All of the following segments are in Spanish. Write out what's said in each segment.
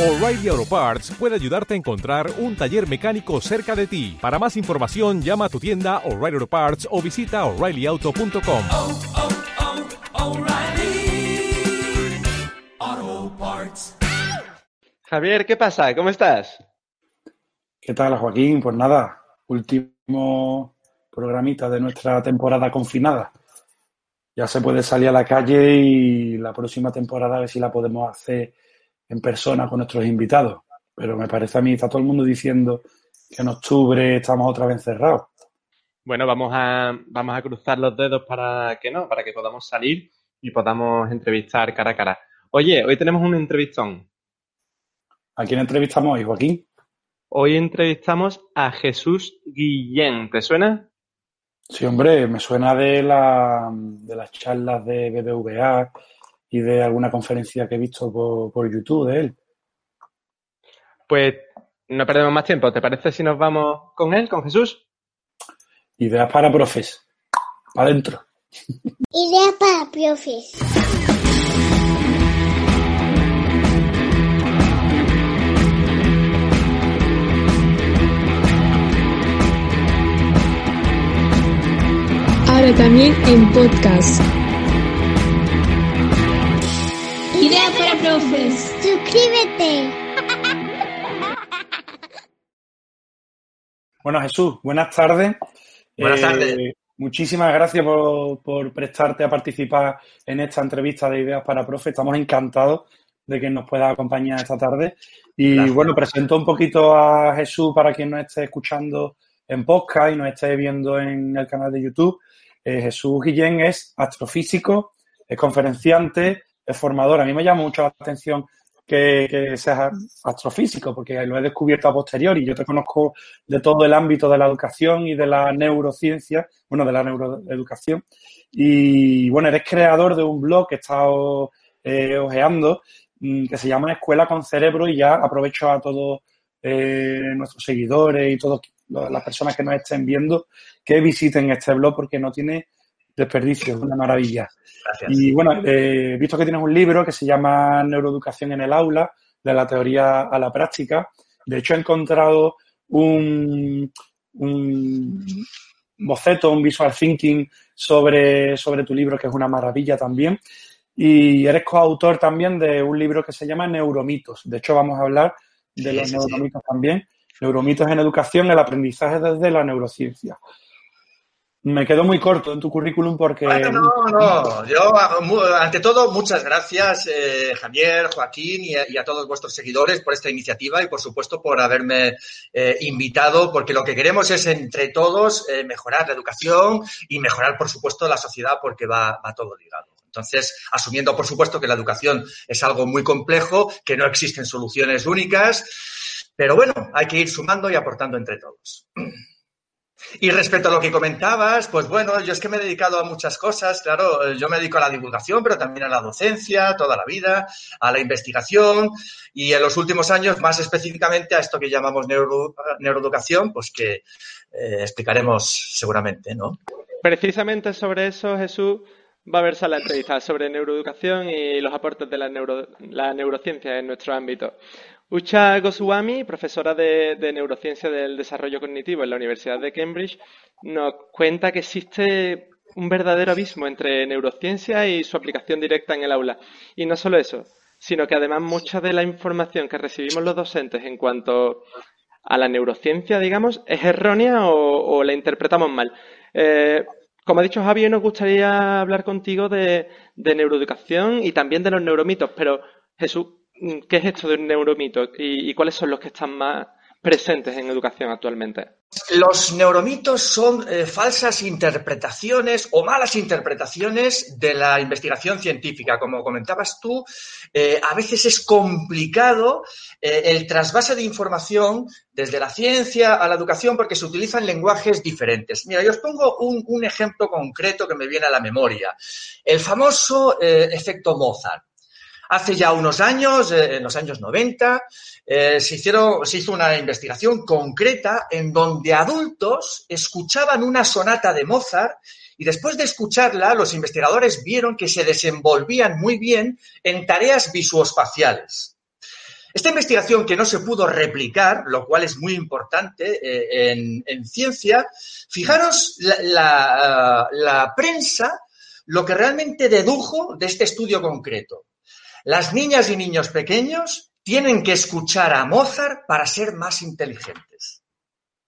O'Reilly Auto Parts puede ayudarte a encontrar un taller mecánico cerca de ti. Para más información, llama a tu tienda O'Reilly Auto Parts o visita oreillyauto.com. oh, oh, O'Reilly Auto Parts. Javier, ¿qué pasa? ¿Cómo estás? ¿Qué tal, Joaquín? Pues nada, último programita de nuestra temporada confinada. Ya se puede salir a la calle y la próxima temporada a ver si la podemos hacer en persona con nuestros invitados. Pero me parece a mí, está todo el mundo diciendo que en octubre estamos otra vez encerrados. Bueno, vamos a, vamos a cruzar los dedos para que no, para que podamos salir y podamos entrevistar cara a cara. Oye, hoy tenemos un entrevistón. ¿A quién entrevistamos hoy, Joaquín? Hoy entrevistamos a Jesús Guillén. ¿Te suena? Sí, hombre, me suena de, la, de las charlas de BBVA y de alguna conferencia que he visto por, por YouTube de él. Pues no perdemos más tiempo. ¿Te parece si nos vamos con él, con Jesús? Ideas para profes. Para adentro. Idea para profes. Ahora también en podcast. Idea para profes. Suscríbete. Bueno, Jesús, buenas tardes. Buenas Eh, tardes. Muchísimas gracias por, por prestarte a participar en esta entrevista de Ideas para Profe. Estamos encantados de que nos pueda acompañar esta tarde. Y Gracias. bueno, presento un poquito a Jesús para quien nos esté escuchando en podcast y nos esté viendo en el canal de YouTube. Eh, Jesús Guillén es astrofísico, es conferenciante, es formador. A mí me llama mucho la atención que, que seas astrofísico, porque lo he descubierto a posteriori. Yo te conozco de todo el ámbito de la educación y de la neurociencia, bueno, de la neuroeducación. Y bueno, eres creador de un blog que he estado eh, ojeando, mm, que se llama Escuela con Cerebro, y ya aprovecho a todos eh, nuestros seguidores y todas las personas que nos estén viendo que visiten este blog porque no tiene desperdicio, es una maravilla. Gracias. Y bueno, eh, he visto que tienes un libro que se llama Neuroeducación en el aula, de la teoría a la práctica. De hecho, he encontrado un, un boceto, un visual thinking sobre, sobre tu libro, que es una maravilla también. Y eres coautor también de un libro que se llama Neuromitos. De hecho, vamos a hablar de Sí, los sí, sí. neuromitos también. Neuromitos en educación, el aprendizaje desde la neurociencia. Me quedo muy corto en tu currículum porque... No, no. Yo, ante todo, muchas gracias, eh, Javier, Joaquín y a, y a todos vuestros seguidores por esta iniciativa y, por supuesto, por haberme eh, invitado, porque lo que queremos es, entre todos, eh, mejorar la educación y mejorar, por supuesto, la sociedad, porque va, va todo ligado. Entonces, asumiendo, por supuesto, que la educación es algo muy complejo, que no existen soluciones únicas, pero bueno, hay que ir sumando y aportando entre todos. Y respecto a lo que comentabas, pues bueno, yo es que me he dedicado a muchas cosas, claro, yo me dedico a la divulgación, pero también a la docencia, toda la vida, a la investigación y en los últimos años, más específicamente a esto que llamamos neuro- neuroeducación, pues que eh, explicaremos seguramente, ¿no? Precisamente sobre eso, Jesús, va a verse la entrevista sobre neuroeducación y los aportes de la neurociencia en nuestro ámbito. Ucha Goswami, profesora de, neurociencia del desarrollo cognitivo en la Universidad de Cambridge, nos cuenta que existe un verdadero abismo entre neurociencia y su aplicación directa en el aula. Y no solo eso, sino que además mucha de la información que recibimos los docentes en cuanto a la neurociencia, digamos, es errónea o, la interpretamos mal. Eh, como ha dicho Javi, hoy nos gustaría hablar contigo de neuroeducación y también de los neuromitos, pero Jesús, ¿qué es esto de un neuromito y, cuáles son los que están más presentes en educación actualmente? Los neuromitos son eh, falsas interpretaciones o malas interpretaciones de la investigación científica. Como comentabas tú, eh, a veces es complicado eh, el trasvase de información desde la ciencia a la educación porque se utilizan lenguajes diferentes. Mira, yo os pongo un, ejemplo concreto que me viene a la memoria. El famoso efecto Mozart. Hace ya unos años, eh, en los años 90, eh, se, hizo una investigación concreta en donde adultos escuchaban una sonata de Mozart y después de escucharla, los investigadores vieron que se desenvolvían muy bien en tareas visuoespaciales. Esta investigación que no se pudo replicar, lo cual es muy importante eh, en, en, ciencia, fijaros la prensa lo que realmente dedujo de este estudio concreto. Las niñas y niños pequeños tienen que escuchar a Mozart para ser más inteligentes.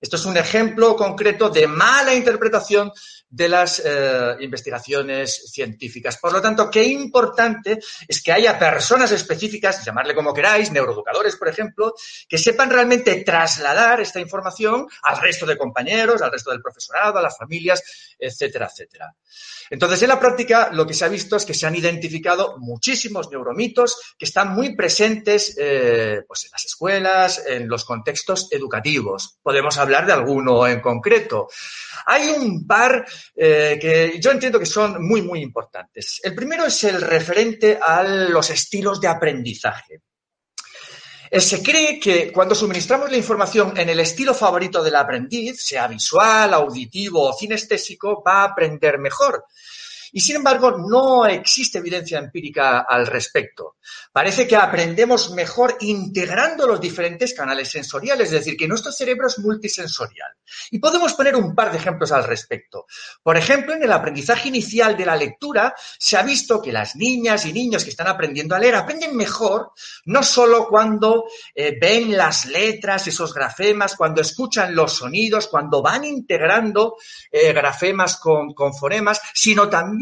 Esto es un ejemplo concreto de mala interpretación de las eh, investigaciones científicas. Por lo tanto, qué importante es que haya personas específicas, llamarle como queráis, neuroeducadores, por ejemplo, que sepan realmente trasladar esta información al resto de compañeros, al resto del profesorado, a las familias, etcétera, etcétera. Entonces, en la práctica, lo que se ha visto es que se han identificado muchísimos neuromitos que están muy presentes eh, pues en las escuelas, en los contextos educativos. Podemos hablar de alguno en concreto. Hay un par eh, que yo entiendo que son muy, muy importantes. El primero es el referente a los estilos de aprendizaje. Eh, se cree que cuando suministramos la información en el estilo favorito del aprendiz, sea visual, auditivo o cinestésico, va a aprender mejor. Y sin embargo, no existe evidencia empírica al respecto. Parece que aprendemos mejor integrando los diferentes canales sensoriales, es decir, que nuestro cerebro es multisensorial. Y podemos poner un par de ejemplos al respecto. Por ejemplo, en el aprendizaje inicial de la lectura se ha visto que las niñas y niños que están aprendiendo a leer aprenden mejor no solo cuando eh, ven las letras, esos grafemas, cuando escuchan los sonidos, cuando van integrando eh, grafemas con, con fonemas, sino también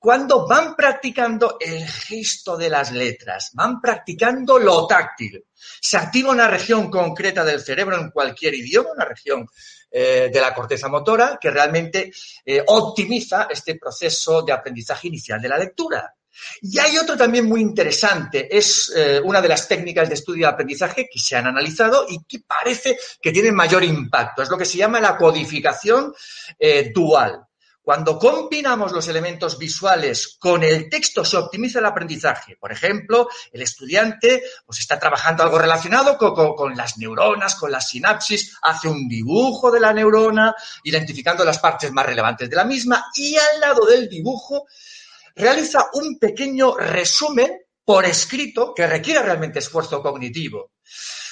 cuando van practicando el gesto de las letras, van practicando lo táctil. Se activa una región concreta del cerebro en cualquier idioma, una región eh, de la corteza motora que realmente eh, optimiza este proceso de aprendizaje inicial de la lectura. Y hay otro también muy interesante, es eh, una de las técnicas de estudio de aprendizaje que se han analizado y que parece que tienen mayor impacto. Es lo que se llama la codificación dual. Cuando combinamos los elementos visuales con el texto se optimiza el aprendizaje. Por ejemplo, el estudiante pues, está trabajando algo relacionado con, con, las neuronas, con la sinapsis, hace un dibujo de la neurona, identificando las partes más relevantes de la misma y al lado del dibujo realiza un pequeño resumen por escrito que requiere realmente esfuerzo cognitivo.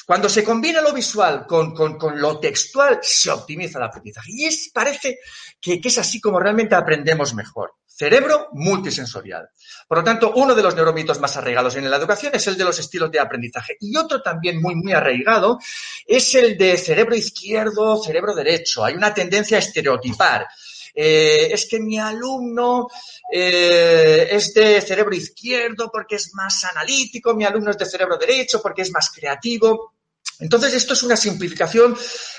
Cuando se combina lo visual con, con, con lo textual, se optimiza el aprendizaje. Y es, parece que, que es así como realmente aprendemos mejor. Cerebro multisensorial. Por lo tanto, uno de los neuromitos más arraigados en la educación es el de los estilos de aprendizaje. Y otro también muy, muy arraigado es el de cerebro izquierdo, cerebro derecho. Hay una tendencia a estereotipar. Eh, es que mi alumno eh, es de cerebro izquierdo porque es más analítico, mi alumno es de cerebro derecho porque es más creativo. Entonces, esto es una simplificación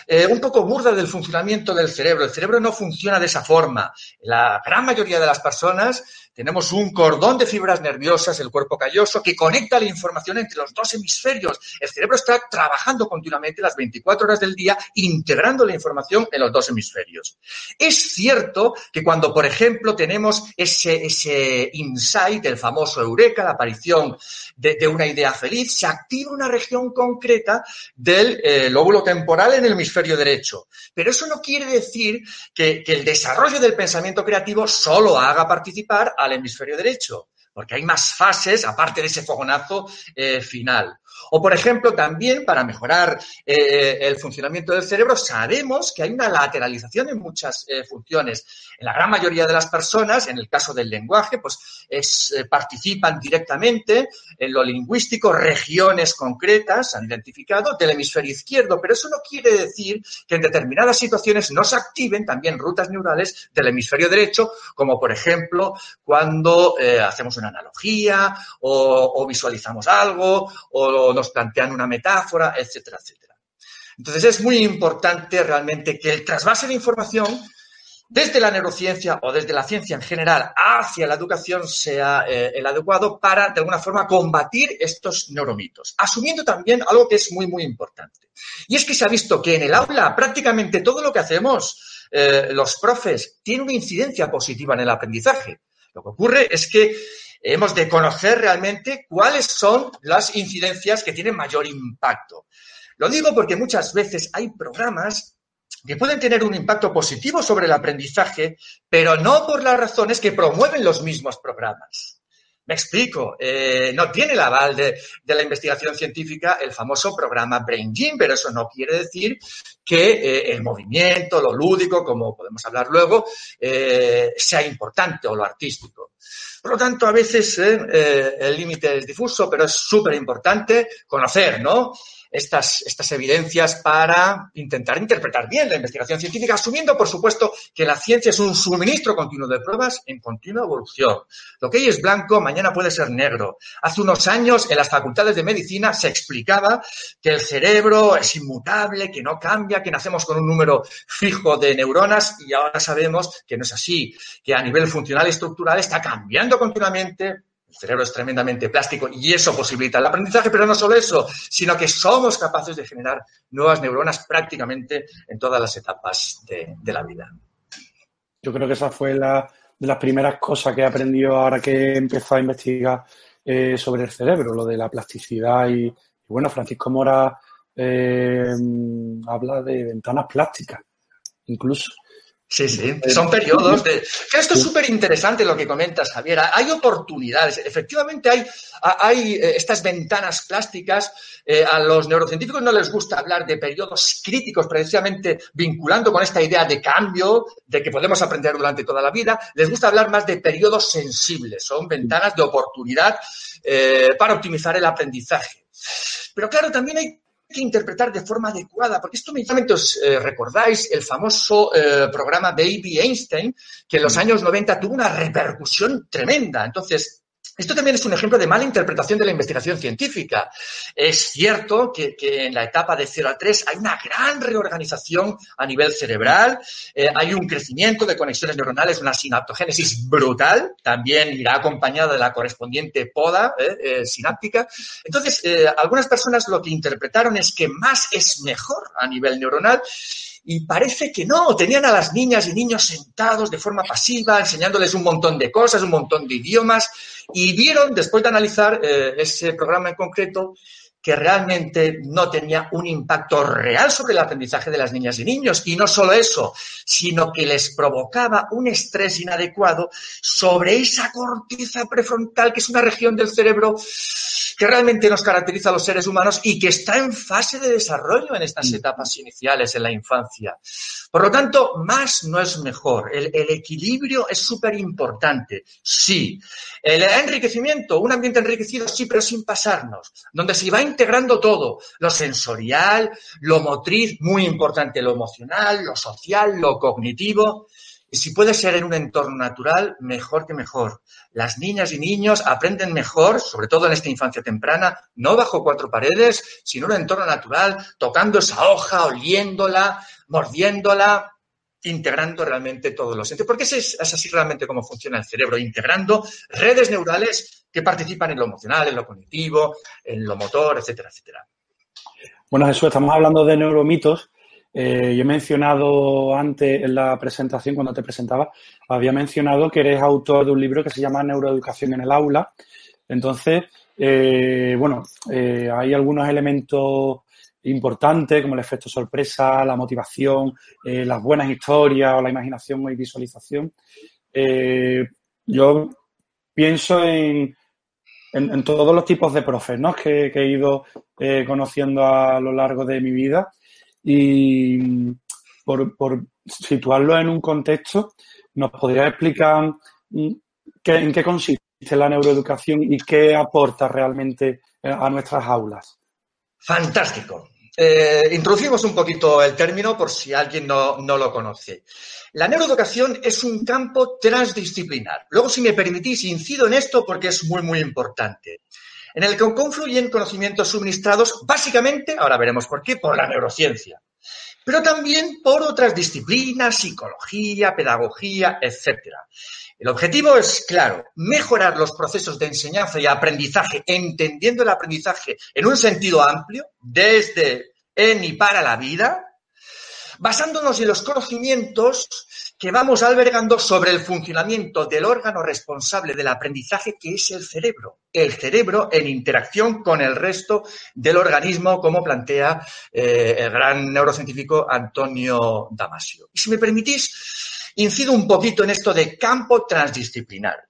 eh, un poco burda del funcionamiento del cerebro. El cerebro no funciona de esa forma. La gran mayoría de las personas tenemos un cordón de fibras nerviosas, el cuerpo calloso, que conecta la información entre los dos hemisferios. El cerebro está trabajando continuamente las 24 horas del día, integrando la información en los dos hemisferios. Es cierto que cuando, por ejemplo, tenemos ese, ese insight, el famoso eureka, la aparición de, una idea feliz, se activa una región concreta del eh, lóbulo temporal en el hemisferio derecho. Pero eso no quiere decir que, que el desarrollo del pensamiento creativo solo haga participar al hemisferio derecho, porque hay más fases aparte de ese fogonazo eh, final. O, por ejemplo, también para mejorar eh, el funcionamiento del cerebro, sabemos que hay una lateralización en muchas eh, funciones. En la gran mayoría de las personas, en el caso del lenguaje, pues es, eh, participan directamente en lo lingüístico regiones concretas, han identificado, del hemisferio izquierdo, pero eso no quiere decir que en determinadas situaciones no se activen también rutas neurales del hemisferio derecho, como por ejemplo cuando eh, hacemos una analogía o, o visualizamos algo o nos plantean una metáfora, etcétera, etcétera. Entonces es muy importante realmente que el trasvase de información desde la neurociencia o desde la ciencia en general hacia la educación sea eh, el adecuado para, de alguna forma, combatir estos neuromitos. Asumiendo también algo que es muy, muy importante. Y es que se ha visto que en el aula prácticamente todo lo que hacemos eh, los profes tiene una incidencia positiva en el aprendizaje. Lo que ocurre es que hemos de conocer realmente cuáles son las incidencias que tienen mayor impacto. Lo digo porque muchas veces hay programas que pueden tener un impacto positivo sobre el aprendizaje, pero no por las razones que promueven los mismos programas. Me explico, eh, no tiene el aval de, la investigación científica el famoso programa Brain Gym, pero eso no quiere decir que eh, el movimiento, lo lúdico, como podemos hablar luego, eh, sea importante o lo artístico. Por lo tanto, a veces eh, el límite es difuso, pero es súper importante conocer, ¿no? Estas, estas evidencias para intentar interpretar bien la investigación científica, asumiendo, por supuesto, que la ciencia es un suministro continuo de pruebas en continua evolución. Lo que hoy es blanco, mañana puede ser negro. Hace unos años, en las facultades de medicina se explicaba que el cerebro es inmutable, que no cambia, que nacemos con un número fijo de neuronas y ahora sabemos que no es así, que a nivel funcional y estructural está cambiando continuamente el cerebro es tremendamente plástico y eso posibilita el aprendizaje, pero no solo eso, sino que somos capaces de generar nuevas neuronas prácticamente en todas las etapas de, la vida. Yo creo que esa fue la, de las primeras cosas que he aprendido ahora que he empezado a investigar eh, sobre el cerebro, lo de la plasticidad y, y bueno, Francisco Mora eh, habla de ventanas plásticas, incluso. Sí, sí, son periodos de... Esto es súper interesante lo que comentas, Javier. Hay oportunidades. Efectivamente, hay, hay eh, estas ventanas plásticas. Eh, a los neurocientíficos no les gusta hablar de periodos críticos, precisamente vinculando con esta idea de cambio, de que podemos aprender durante toda la vida. Les gusta hablar más de periodos sensibles. Son ventanas de oportunidad eh, para optimizar el aprendizaje. Pero claro, también hay que interpretar de forma adecuada, porque esto os eh, recordáis el famoso eh, programa Baby Einstein, que en los años 90 tuvo una repercusión tremenda. Entonces, esto también es un ejemplo de mala interpretación de la investigación científica. Es cierto que, en la etapa de 0 a 3 hay una gran reorganización a nivel cerebral, eh, hay un crecimiento de conexiones neuronales, una sinaptogénesis brutal, también irá acompañada de la correspondiente poda eh, eh, sináptica. Entonces, algunas personas lo que interpretaron es que más es mejor a nivel neuronal y parece que no, tenían a las niñas y niños sentados de forma pasiva, enseñándoles un montón de cosas, un montón de idiomas, y vieron, después de analizar eh, ese programa en concreto, que realmente no tenía un impacto real sobre el aprendizaje de las niñas y niños. Y no solo eso, sino que les provocaba un estrés inadecuado sobre esa corteza prefrontal, que es una región del cerebro que realmente nos caracteriza a los seres humanos y que está en fase de desarrollo en estas etapas iniciales en la infancia. Por lo tanto, más no es mejor. El, el equilibrio es súper importante. Sí. El enriquecimiento, un ambiente enriquecido, sí, pero sin pasarnos, donde se va integrando todo, lo sensorial, lo motriz, muy importante, lo emocional, lo social, lo cognitivo. Y si puede ser en un entorno natural, mejor que mejor. Las niñas y niños aprenden mejor, sobre todo en esta infancia temprana, no bajo cuatro paredes, sino en un entorno natural, tocando esa hoja, oliéndola, mordiéndola, integrando realmente todos los entes. Porque es, es así realmente como funciona el cerebro, integrando redes neurales que participan en lo emocional, en lo cognitivo, en lo motor, etcétera, etcétera. Bueno, Jesús, estamos hablando de neuromitos. Eh, yo he mencionado antes en la presentación, cuando te presentaba, había mencionado que eres autor de un libro que se llama Neuroeducación en el aula. Entonces, eh, bueno, eh, hay algunos elementos importantes como el efecto sorpresa, la motivación, las buenas historias o la imaginación y visualización. yo pienso en, en, todos los tipos de profes ¿no? que, he ido conociendo a lo largo de mi vida y por, por, situarlo en un contexto, ¿nos podría explicar qué, en qué consiste la neuroeducación y qué aporta realmente a nuestras aulas? Fantástico. Eh, introducimos un poquito el término por si alguien no, no, lo conoce. La neuroeducación es un campo transdisciplinar. Luego, si me permitís, incido en esto porque es muy, muy importante en el que confluyen conocimientos suministrados básicamente, ahora veremos por qué, por la neurociencia, pero también por otras disciplinas, psicología, pedagogía, etc. El objetivo es, claro, mejorar los procesos de enseñanza y aprendizaje, entendiendo el aprendizaje en un sentido amplio, desde en y para la vida, basándonos en los conocimientos que vamos albergando sobre el funcionamiento del órgano responsable del aprendizaje, que es el cerebro. El cerebro en interacción con el resto del organismo, como plantea eh, el gran neurocientífico Antonio Damasio. Y si me permitís, incido un poquito en esto de campo transdisciplinar.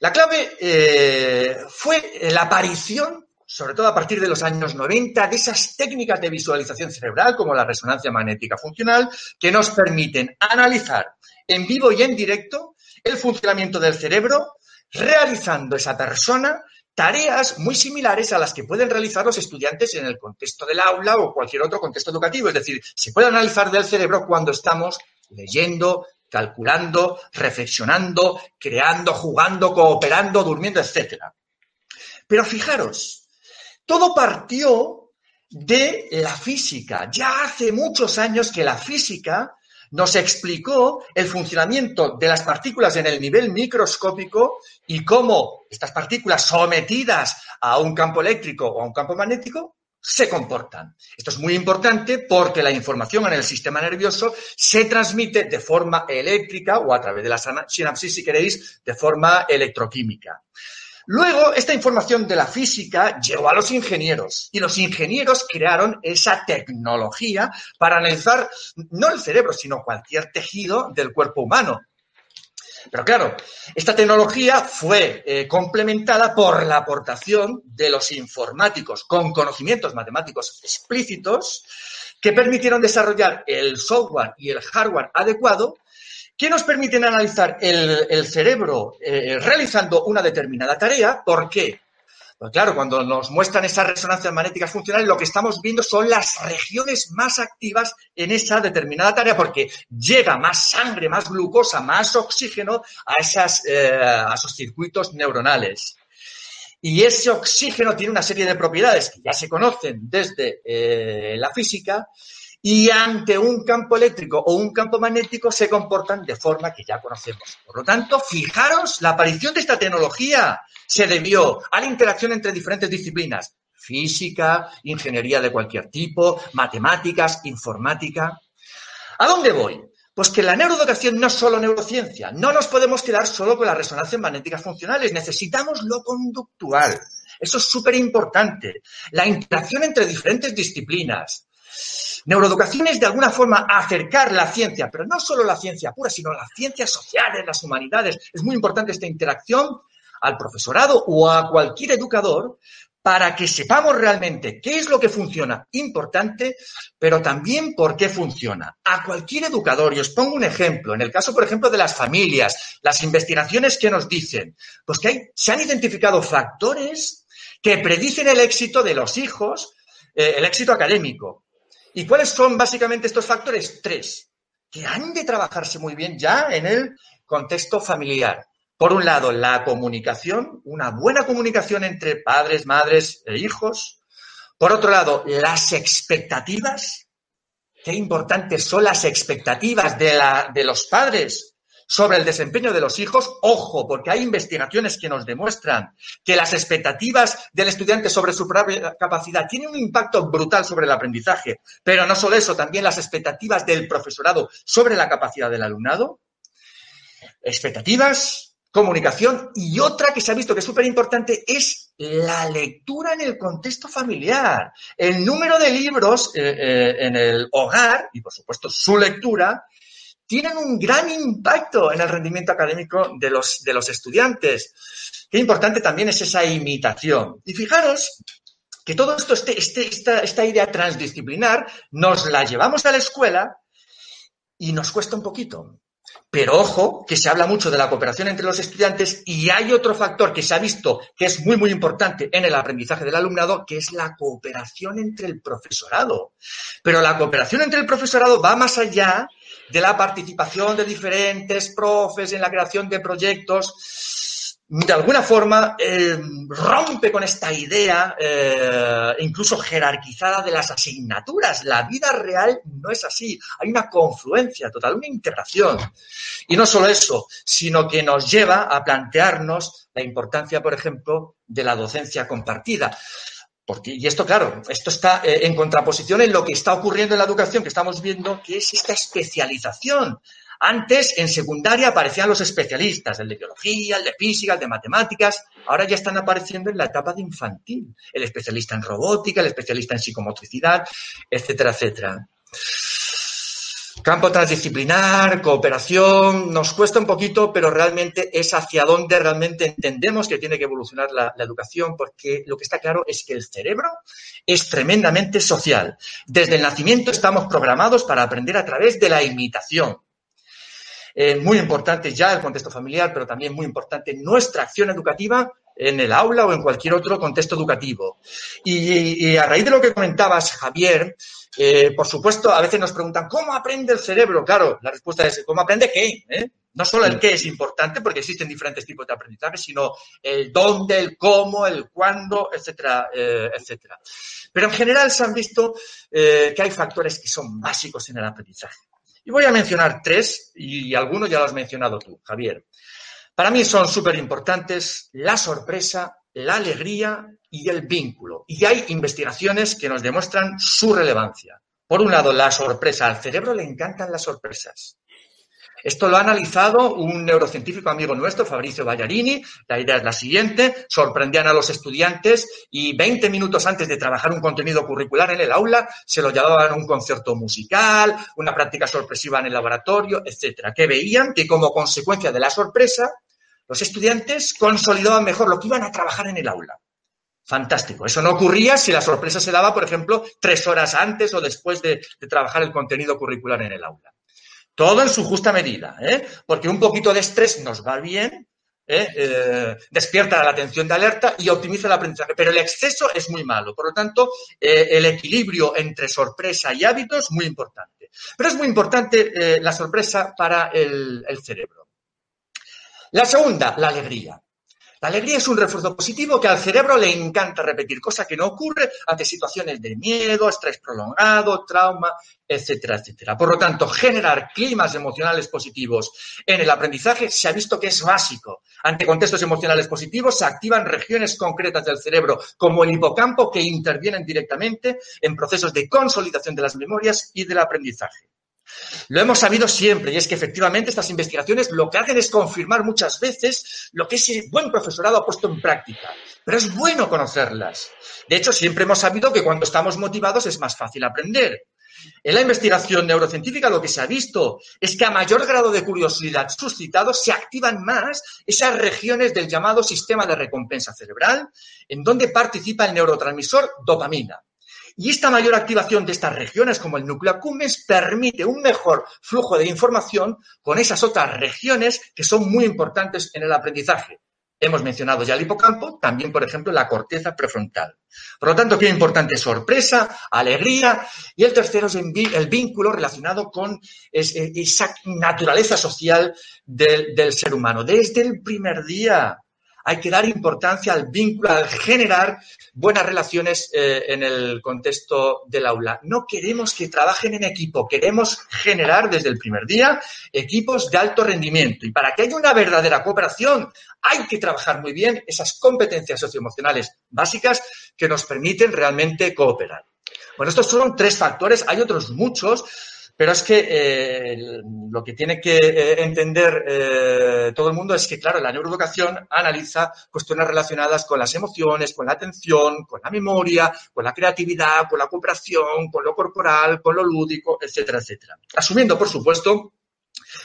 La clave eh, fue la aparición, sobre todo a partir de los años 90, de esas técnicas de visualización cerebral, como la resonancia magnética funcional, que nos permiten analizar en vivo y en directo el funcionamiento del cerebro, realizando esa persona tareas muy similares a las que pueden realizar los estudiantes en el contexto del aula o cualquier otro contexto educativo. Es decir, se puede analizar del cerebro cuando estamos leyendo, calculando, reflexionando, creando, jugando, cooperando, durmiendo, etc. Pero fijaros, todo partió de la física. Ya hace muchos años que la física nos explicó el funcionamiento de las partículas en el nivel microscópico y cómo estas partículas sometidas a un campo eléctrico o a un campo magnético se comportan. Esto es muy importante porque la información en el sistema nervioso se transmite de forma eléctrica o a través de la sinapsis, si queréis, de forma electroquímica. Luego, esta información de la física llegó a los ingenieros y los ingenieros crearon esa tecnología para analizar no el cerebro, sino cualquier tejido del cuerpo humano. Pero claro, esta tecnología fue eh, complementada por la aportación de los informáticos con conocimientos matemáticos explícitos que permitieron desarrollar el software y el hardware adecuado que nos permiten analizar el, cerebro eh, realizando una determinada tarea. ¿Por qué? Pues claro, cuando nos muestran esas resonancias magnéticas funcionales, lo que estamos viendo son las regiones más activas en esa determinada tarea, porque llega más sangre, más glucosa, más oxígeno a, esas, eh, a esos circuitos neuronales. Y ese oxígeno tiene una serie de propiedades que ya se conocen desde eh, la física y ante un campo eléctrico o un campo magnético se comportan de forma que ya conocemos. Por lo tanto, fijaros, la aparición de esta tecnología se debió a la interacción entre diferentes disciplinas, física, ingeniería de cualquier tipo, matemáticas, informática. ¿A dónde voy? Pues que la neuroeducación no es solo neurociencia, no nos podemos quedar solo con las resonancias magnéticas funcionales, necesitamos lo conductual. Eso es súper importante. La interacción entre diferentes disciplinas, Neuroeducación es de alguna forma acercar la ciencia, pero no solo la ciencia pura, sino las ciencias sociales, las humanidades. Es muy importante esta interacción al profesorado o a cualquier educador para que sepamos realmente qué es lo que funciona, importante, pero también por qué funciona. A cualquier educador, y os pongo un ejemplo, en el caso, por ejemplo, de las familias, las investigaciones que nos dicen, pues que se han identificado factores que predicen el éxito de los hijos, eh, el éxito académico. ¿Y cuáles son básicamente estos factores? Tres, que han de trabajarse muy bien ya en el contexto familiar. Por un lado, la comunicación, una buena comunicación entre padres, madres e hijos. Por otro lado, las expectativas. Qué importantes son las expectativas de, la, de los padres sobre el desempeño de los hijos, ojo, porque hay investigaciones que nos demuestran que las expectativas del estudiante sobre su propia capacidad tienen un impacto brutal sobre el aprendizaje, pero no solo eso, también las expectativas del profesorado sobre la capacidad del alumnado. Expectativas, comunicación y otra que se ha visto que es súper importante es la lectura en el contexto familiar. El número de libros eh, eh, en el hogar y, por supuesto, su lectura tienen un gran impacto en el rendimiento académico de los, de los estudiantes. Qué importante también es esa imitación. Y fijaros que todo esto, este, este, esta, esta idea transdisciplinar, nos la llevamos a la escuela y nos cuesta un poquito. Pero ojo, que se habla mucho de la cooperación entre los estudiantes y hay otro factor que se ha visto que es muy, muy importante en el aprendizaje del alumnado, que es la cooperación entre el profesorado. Pero la cooperación entre el profesorado va más allá de la participación de diferentes profes en la creación de proyectos, de alguna forma eh, rompe con esta idea, eh, incluso jerarquizada de las asignaturas. La vida real no es así. Hay una confluencia total, una integración. Y no solo eso, sino que nos lleva a plantearnos la importancia, por ejemplo, de la docencia compartida y esto, claro, esto está eh, en contraposición en lo que está ocurriendo en la educación que estamos viendo, que es esta especialización. Antes, en secundaria, aparecían los especialistas, el de biología, el de física, el de matemáticas. Ahora ya están apareciendo en la etapa de infantil. El especialista en robótica, el especialista en psicomotricidad, etcétera, etcétera. Campo transdisciplinar, cooperación, nos cuesta un poquito, pero realmente es hacia donde realmente entendemos que tiene que evolucionar la, educación, porque lo que está claro es que el cerebro es tremendamente social. Desde el nacimiento estamos programados para aprender a través de la imitación. Eh, muy importante ya el contexto familiar, pero también muy importante nuestra acción educativa en el aula o en cualquier otro contexto educativo. Y a raíz de lo que comentabas, Javier, eh, por supuesto, a veces nos preguntan, ¿cómo aprende el cerebro? Claro, la respuesta es, ¿cómo aprende qué? ¿Eh? No solo el qué es importante, porque existen diferentes tipos de aprendizaje, sino el dónde, el cómo, el cuándo, etcétera, eh, etcétera. Pero en general se han visto que hay factores que son básicos en el aprendizaje. Y voy a mencionar tres, y algunos ya los has mencionado tú, Javier. Para mí son súper importantes la sorpresa, la alegría y el vínculo. Y hay investigaciones que nos demuestran su relevancia. Por un lado, la sorpresa. Al cerebro le encantan las sorpresas. Esto lo ha analizado un neurocientífico amigo nuestro, Fabricio Ballarini. La idea es la siguiente. Sorprendían a los estudiantes y 20 minutos antes de trabajar un contenido curricular en el aula, se lo llevaban a un concierto musical, una práctica sorpresiva en el laboratorio, etcétera. Que veían que como consecuencia de la sorpresa, los estudiantes consolidaban mejor lo que iban a trabajar en el aula. Fantástico. Eso no ocurría si la sorpresa se daba, por ejemplo, tres horas antes o después de, trabajar el contenido curricular en el aula. Todo en su justa medida, ¿eh? porque un poquito de estrés nos va bien, ¿eh? Eh, despierta la atención de alerta y optimiza el aprendizaje, pero el exceso es muy malo. Por lo tanto, eh, el equilibrio entre sorpresa y hábito es muy importante. Pero es muy importante eh, la sorpresa para el cerebro. La segunda, la alegría. La alegría es un refuerzo positivo que al cerebro le encanta repetir, cosa que no ocurre ante situaciones de miedo, estrés prolongado, trauma, etcétera, etcétera. Por lo tanto, generar climas emocionales positivos en el aprendizaje se ha visto que es básico. Ante contextos emocionales positivos se activan regiones concretas del cerebro, como el hipocampo, que intervienen directamente en procesos de consolidación de las memorias y del aprendizaje. Lo hemos sabido siempre y es que efectivamente estas investigaciones lo que hacen es confirmar muchas veces lo que ese buen profesorado ha puesto en práctica. Pero es bueno conocerlas. De hecho, siempre hemos sabido que cuando estamos motivados es más fácil aprender. En la investigación neurocientífica lo que se ha visto es que a mayor grado de curiosidad suscitado se activan más esas regiones del llamado sistema de recompensa cerebral, en donde participa el neurotransmisor dopamina. Y esta mayor activación de estas regiones, como el núcleo accumbens, permite un mejor flujo de información con esas otras regiones que son muy importantes en el aprendizaje. Hemos mencionado ya el hipocampo, también, por ejemplo, la corteza prefrontal. Por lo tanto, qué importante sorpresa, alegría. Y el tercero es el vínculo relacionado con esa naturaleza social del ser humano. Desde el primer día, hay que dar importancia al vínculo, al generar buenas relaciones eh, en el contexto del aula. No queremos que trabajen en equipo, queremos generar desde el primer día equipos de alto rendimiento. Y para que haya una verdadera cooperación, hay que trabajar muy bien esas competencias socioemocionales básicas que nos permiten realmente cooperar. Bueno, estos son tres factores, hay otros muchos, pero es que eh, lo que tiene que eh, entender eh, todo el mundo es que, claro, la neuroeducación analiza cuestiones relacionadas con las emociones, con la atención, con la memoria, con la creatividad, con la cooperación, con lo corporal, con lo lúdico, etcétera, etcétera. Asumiendo, por supuesto,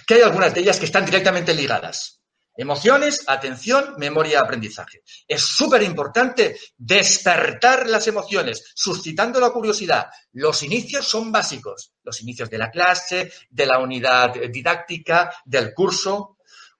que hay algunas de ellas que están directamente ligadas. Emociones, atención, memoria, aprendizaje. Es súper importante despertar las emociones, suscitando la curiosidad. Los inicios son básicos. Los inicios de la clase, de la unidad didáctica, del curso.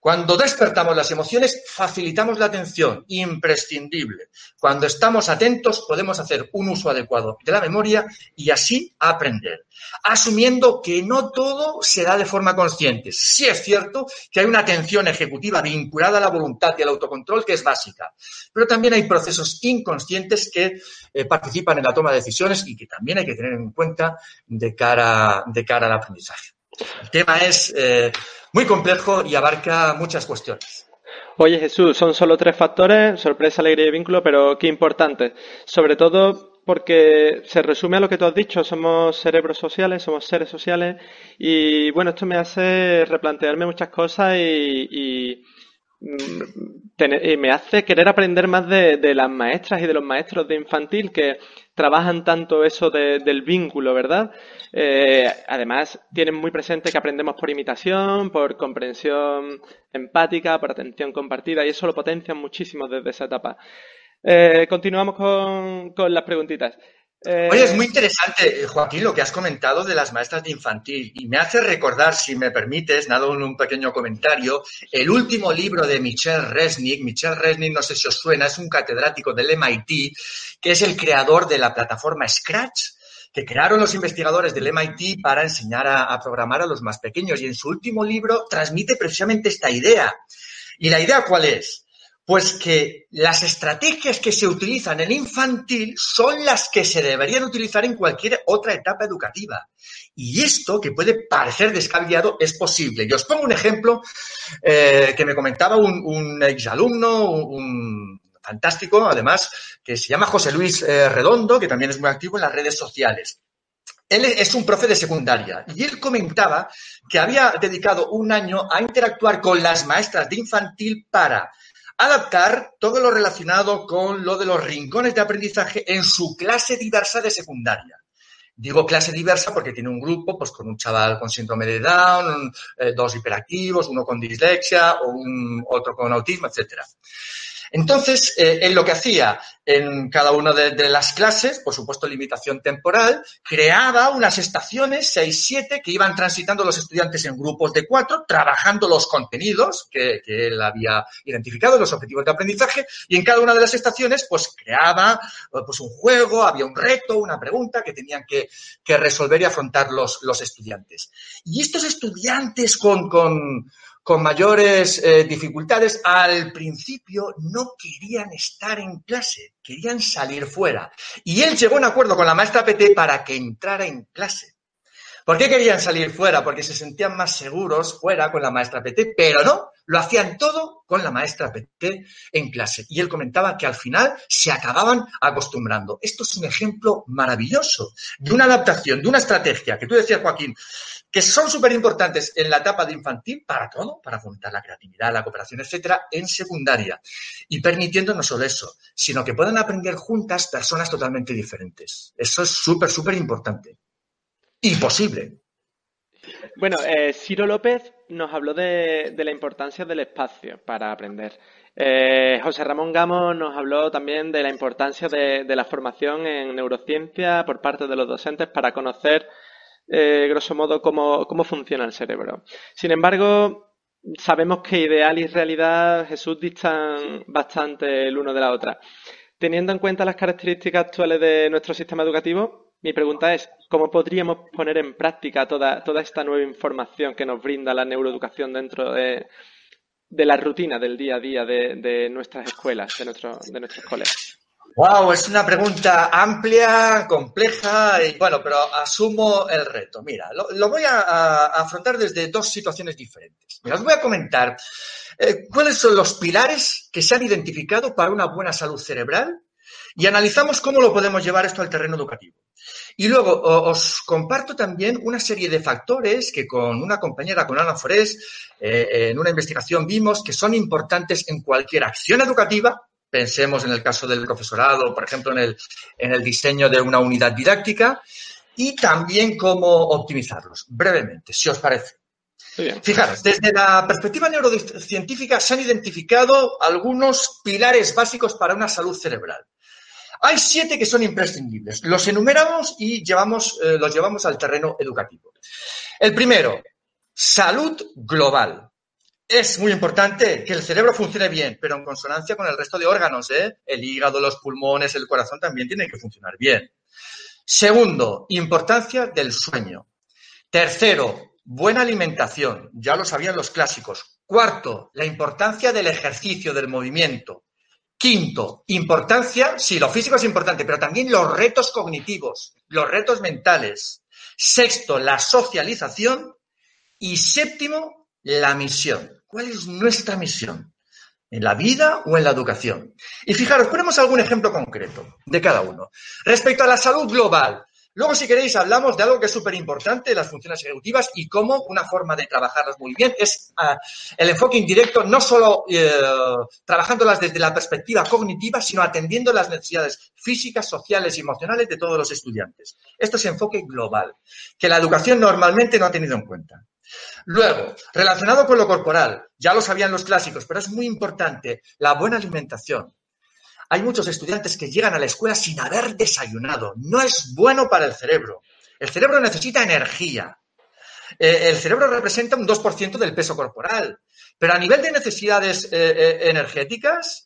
Cuando despertamos las emociones, facilitamos la atención, imprescindible. Cuando estamos atentos, podemos hacer un uso adecuado de la memoria y así aprender. Asumiendo que no todo se da de forma consciente. Sí es cierto que hay una atención ejecutiva vinculada a la voluntad y al autocontrol que es básica, pero también hay procesos inconscientes que eh, participan en la toma de decisiones y que también hay que tener en cuenta de cara, de cara al aprendizaje. El tema es eh, muy complejo y abarca muchas cuestiones. Oye Jesús, son solo tres factores, sorpresa, alegría y vínculo, pero qué importante. Sobre todo porque se resume a lo que tú has dicho, somos cerebros sociales, somos seres sociales y bueno, esto me hace replantearme muchas cosas y, y me hace querer aprender más de, las maestras y de los maestros de infantil que trabajan tanto eso de- del vínculo, ¿verdad? Eh, además, tienen muy presente que aprendemos por imitación, por comprensión empática, por atención compartida, y eso lo potencian muchísimo desde esa etapa. Eh, continuamos con, con las preguntitas. Eh, Oye, es muy interesante, eh, Joaquín, lo que has comentado de las maestras de infantil y me hace recordar, si me permites, nada, un, un pequeño comentario, el último libro de Michel Resnick. Michel Resnick, no sé si os suena, es un catedrático del MIT, que es el creador de la plataforma Scratch, que crearon los investigadores del MIT para enseñar a, a programar a los más pequeños. Y en su último libro transmite precisamente esta idea. ¿Y la idea cuál es? Pues que las estrategias que se utilizan en infantil son las que se deberían utilizar en cualquier otra etapa educativa. Y esto, que puede parecer descabellado, es posible. Y os pongo un ejemplo eh, que me comentaba un, un exalumno, un fantástico, además, que se llama José Luis eh, Redondo, que también es muy activo en las redes sociales. Él es un profe de secundaria y él comentaba que había dedicado un año a interactuar con las maestras de infantil para adaptar todo lo relacionado con lo de los rincones de aprendizaje en su clase diversa de secundaria. Digo clase diversa porque tiene un grupo pues, con un chaval con síndrome de Down, eh, dos hiperactivos, uno con dislexia o un, otro con autismo, etcétera. Entonces, eh, él lo que hacía en cada una de, las clases, por supuesto limitación temporal, creaba unas estaciones, seis, siete, que iban transitando los estudiantes en grupos de cuatro, trabajando los contenidos que, él había identificado, los objetivos de aprendizaje, y en cada una de las estaciones, pues creaba pues, un juego, había un reto, una pregunta que tenían que, que resolver y afrontar los, los estudiantes. Y estos estudiantes con, con con mayores eh, dificultades, al principio no querían estar en clase, querían salir fuera. Y él llegó a un acuerdo con la maestra PT para que entrara en clase. ¿Por qué querían salir fuera? Porque se sentían más seguros fuera con la maestra PT, pero no, lo hacían todo con la maestra PT en clase. Y él comentaba que al final se acababan acostumbrando. Esto es un ejemplo maravilloso de una adaptación, de una estrategia que tú decías, Joaquín, que son súper importantes en la etapa de infantil para todo, para fomentar la creatividad, la cooperación, etcétera, en secundaria. Y permitiendo no solo eso, sino que puedan aprender juntas personas totalmente diferentes. Eso es súper, súper importante. Y posible. Bueno, eh, Ciro López nos habló de, la importancia del espacio para aprender. Eh, José Ramón Gamo nos habló también de la importancia de, de, la formación en neurociencia por parte de los docentes para conocer, eh, grosso modo, cómo, cómo funciona el cerebro. Sin embargo, sabemos que ideal y realidad, Jesús, distan bastante el uno de la otra. Teniendo en cuenta las características actuales de nuestro sistema educativo, mi pregunta es, ¿cómo podríamos poner en práctica toda, toda esta nueva información que nos brinda la neuroeducación dentro de, de la rutina del día a día de, de nuestras escuelas, de, nuestro, de nuestros colegios? Wow, es una pregunta amplia, compleja y bueno, pero asumo el reto. Mira, lo, voy a, a, afrontar desde dos situaciones diferentes. Mira, os voy a comentar eh, cuáles son los pilares que se han identificado para una buena salud cerebral y analizamos cómo lo podemos llevar esto al terreno educativo. Y luego os comparto también una serie de factores que con una compañera, con Ana Forés, eh, en una investigación vimos que son importantes en cualquier acción educativa. Pensemos en el caso del profesorado, por ejemplo, en el, en el diseño de una unidad didáctica y también cómo optimizarlos. Brevemente, si os parece. Fijaros, desde la perspectiva neurocientífica se han identificado algunos pilares básicos para una salud cerebral. Hay siete que son imprescindibles. Los enumeramos y llevamos, eh, los llevamos al terreno educativo. El primero, salud global. Es muy importante que el cerebro funcione bien, pero en consonancia con el resto de órganos. ¿eh? El hígado, los pulmones, el corazón también tienen que funcionar bien. Segundo, importancia del sueño. Tercero, buena alimentación. Ya lo sabían los clásicos. Cuarto, la importancia del ejercicio, del movimiento. Quinto, importancia, sí, lo físico es importante, pero también los retos cognitivos, los retos mentales. Sexto, la socialización. Y séptimo, la misión. ¿Cuál es nuestra misión? ¿En la vida o en la educación? Y fijaros, ponemos algún ejemplo concreto de cada uno. Respecto a la salud global, Luego, si queréis, hablamos de algo que es súper importante, las funciones ejecutivas y cómo una forma de trabajarlas muy bien es uh, el enfoque indirecto, no solo uh, trabajándolas desde la perspectiva cognitiva, sino atendiendo las necesidades físicas, sociales y emocionales de todos los estudiantes. Esto es enfoque global, que la educación normalmente no ha tenido en cuenta. Luego, relacionado con lo corporal, ya lo sabían los clásicos, pero es muy importante, la buena alimentación. Hay muchos estudiantes que llegan a la escuela sin haber desayunado. No es bueno para el cerebro. El cerebro necesita energía. Eh, el cerebro representa un 2% del peso corporal, pero a nivel de necesidades eh, eh, energéticas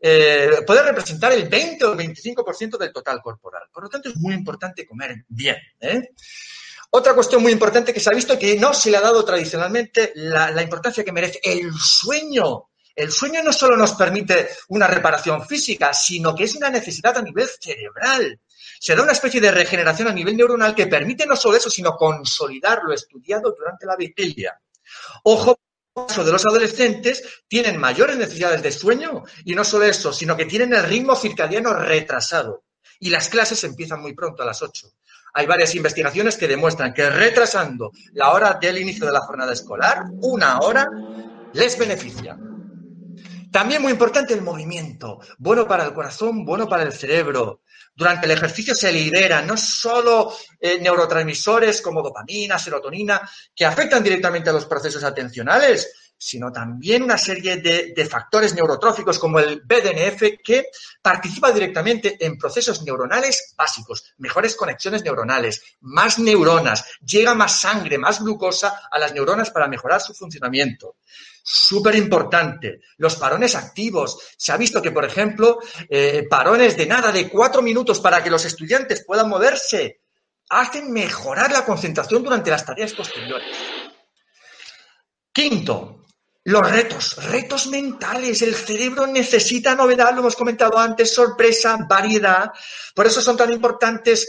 puede representar el 20 o el 25% del total corporal. Por lo tanto, es muy importante comer bien. Otra cuestión muy importante que se ha visto que no se le ha dado tradicionalmente la importancia que merece el sueño. El sueño no solo nos permite una reparación física, sino que es una necesidad a nivel cerebral. Se da una especie de regeneración a nivel neuronal que permite no solo eso, sino consolidar lo estudiado durante la vigilia. Ojo, caso de los adolescentes tienen mayores necesidades de sueño y no solo eso, sino que tienen el ritmo circadiano retrasado. Y las clases empiezan muy pronto, a las 8. Hay varias investigaciones que demuestran que retrasando la hora del inicio de la jornada escolar, una hora, les beneficia. También muy importante el movimiento, bueno para el corazón, bueno para el cerebro. Durante el ejercicio se liberan no solo eh, neurotransmisores como dopamina, serotonina, que afectan directamente a los procesos atencionales, sino también una serie de, factores neurotróficos como el BDNF que participa directamente en procesos neuronales básicos, mejores conexiones neuronales, más neuronas, llega más sangre, más glucosa a las neuronas para mejorar su funcionamiento. Súper importante, los parones activos. Se ha visto que, por ejemplo, eh, parones de nada, de cuatro minutos para que los estudiantes puedan moverse, hacen mejorar la concentración durante las tareas posteriores. Quinto, los retos, retos mentales. El cerebro necesita novedad, lo hemos comentado antes, sorpresa, variedad. Por eso son tan importantes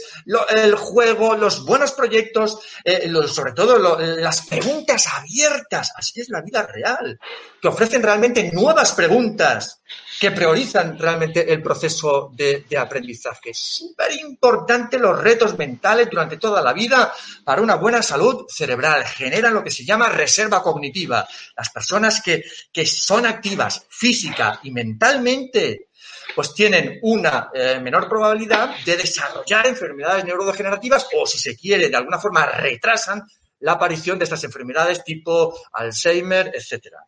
el juego, los buenos proyectos, eh, sobre todo las preguntas abiertas. Así es la vida real, que ofrecen realmente nuevas preguntas que priorizan realmente el proceso de, de aprendizaje. Súper importante los retos mentales durante toda la vida para una buena salud cerebral. Generan lo que se llama reserva cognitiva. Las personas que, que son activas física y mentalmente pues tienen una eh, menor probabilidad de desarrollar enfermedades neurodegenerativas o, si se quiere, de alguna forma retrasan la aparición de estas enfermedades tipo Alzheimer, etcétera.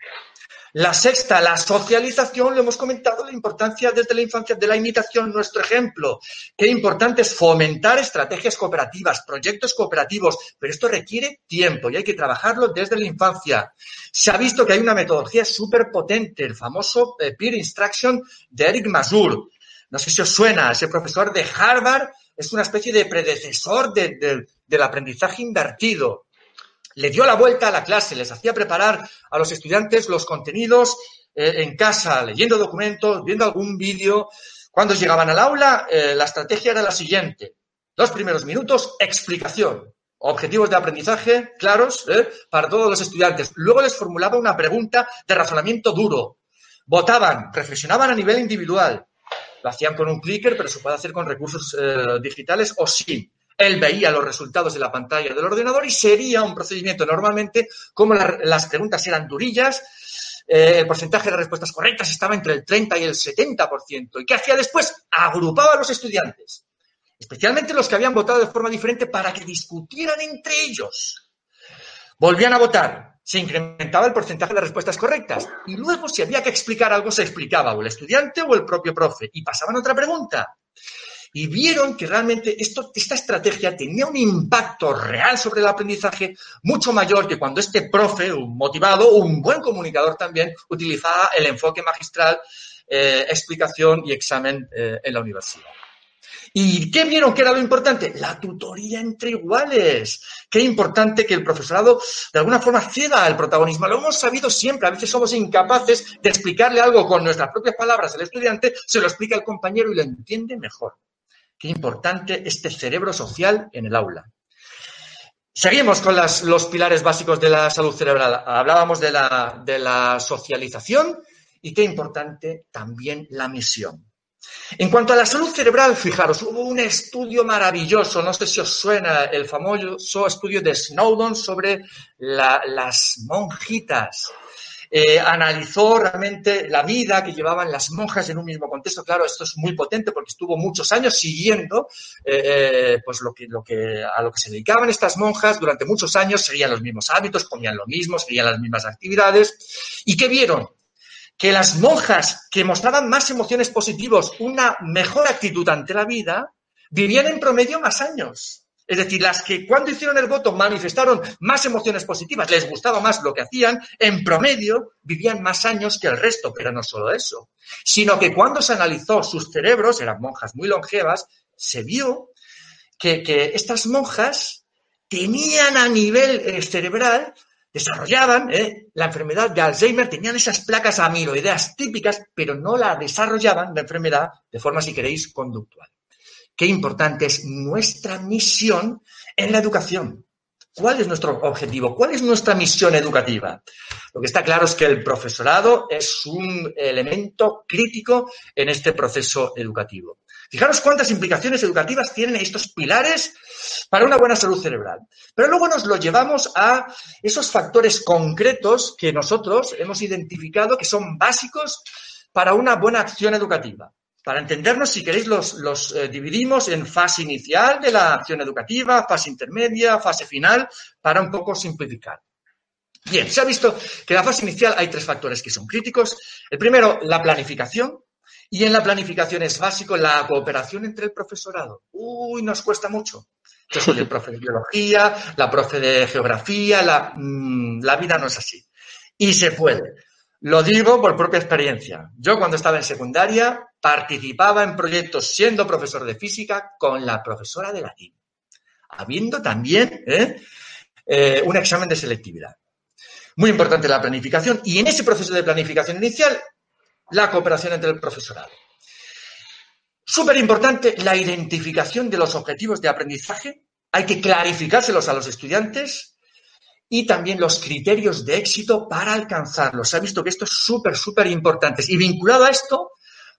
La sexta, la socialización, lo hemos comentado, la importancia desde la infancia de la imitación, nuestro ejemplo. Qué importante es fomentar estrategias cooperativas, proyectos cooperativos, pero esto requiere tiempo y hay que trabajarlo desde la infancia. Se ha visto que hay una metodología súper potente, el famoso eh, Peer Instruction de Eric Masur. No sé si os suena, ese profesor de Harvard es una especie de predecesor de, de, del aprendizaje invertido le dio la vuelta a la clase, les hacía preparar a los estudiantes los contenidos eh, en casa, leyendo documentos, viendo algún vídeo. Cuando llegaban al aula, eh, la estrategia era la siguiente. Los primeros minutos, explicación. Objetivos de aprendizaje claros eh, para todos los estudiantes. Luego les formulaba una pregunta de razonamiento duro. Votaban, reflexionaban a nivel individual. Lo hacían con un clicker, pero se puede hacer con recursos digitales o sin él veía los resultados de la pantalla del ordenador y sería un procedimiento normalmente como la, las preguntas eran durillas, eh, el porcentaje de respuestas correctas estaba entre el 30 y el 70%. ¿Y qué hacía después? Agrupaba a los estudiantes, especialmente los que habían votado de forma diferente para que discutieran entre ellos. Volvían a votar, se incrementaba el porcentaje de respuestas correctas y luego si había que explicar algo se explicaba o el estudiante o el propio profe y pasaban otra pregunta y vieron que realmente esto, esta estrategia tenía un impacto real sobre el aprendizaje mucho mayor que cuando este profe, un motivado, un buen comunicador también, utilizaba el enfoque magistral, eh, explicación y examen eh, en la universidad. ¿Y qué vieron que era lo importante? La tutoría entre iguales. Qué importante que el profesorado de alguna forma ceda el protagonismo. Lo hemos sabido siempre. A veces somos incapaces de explicarle algo con nuestras propias palabras al estudiante, se lo explica el compañero y lo entiende mejor. Qué importante este cerebro social en el aula. Seguimos con los pilares básicos de la salud cerebral. Hablábamos de la, socialización y qué importante también la misión. En cuanto a la salud cerebral, fijaros, hubo un estudio maravilloso, no sé si os suena el famoso estudio de Snowdon sobre la- las monjitas. Eh, analizó realmente la vida que llevaban las monjas en un mismo contexto. Claro, esto es muy potente porque estuvo muchos años siguiendo eh, pues lo que, lo que, a lo que se dedicaban estas monjas durante muchos años, seguían los mismos hábitos, comían lo mismo, seguían las mismas actividades. ¿Y qué vieron? Que las monjas que mostraban más emociones positivas, una mejor actitud ante la vida, vivían en promedio más años. Es decir, las que cuando hicieron el voto manifestaron más emociones positivas, les gustaba más lo que hacían, en promedio vivían más años que el resto, pero no solo eso, sino que cuando se analizó sus cerebros, eran monjas muy longevas, se vio que, estas monjas tenían a nivel eh, cerebral, desarrollaban eh, la enfermedad de Alzheimer, tenían esas placas amiloideas típicas, pero no la desarrollaban la enfermedad de forma, si queréis, conductual. Qué importante es nuestra misión en la educación. ¿Cuál es nuestro objetivo? ¿Cuál es nuestra misión educativa? Lo que está claro es que el profesorado es un elemento crítico en este proceso educativo. Fijaros cuántas implicaciones educativas tienen estos pilares para una buena salud cerebral. Pero luego nos lo llevamos a esos factores concretos que nosotros hemos identificado que son básicos para una buena acción educativa. Para entendernos, si queréis, los, eh, dividimos en fase inicial de la acción educativa, fase intermedia, fase final, para un poco simplificar. Bien, se ha visto que en la fase inicial hay tres factores que son críticos. El primero, la planificación. Y en la planificación es básico la cooperación entre el profesorado. Uy, nos cuesta mucho. Yo soy el profe de biología, la profe de geografía, la, mm, la vida no es así. Y se puede. Lo digo por propia experiencia. Yo cuando estaba en secundaria participaba en proyectos siendo profesor de física con la profesora de latín, habiendo también ¿eh? Eh, un examen de selectividad. Muy importante la planificación y en ese proceso de planificación inicial la cooperación entre el profesorado. Súper importante la identificación de los objetivos de aprendizaje. Hay que clarificárselos a los estudiantes y también los criterios de éxito para alcanzarlos. Se ha visto que esto es súper, súper importante. Y vinculado a esto,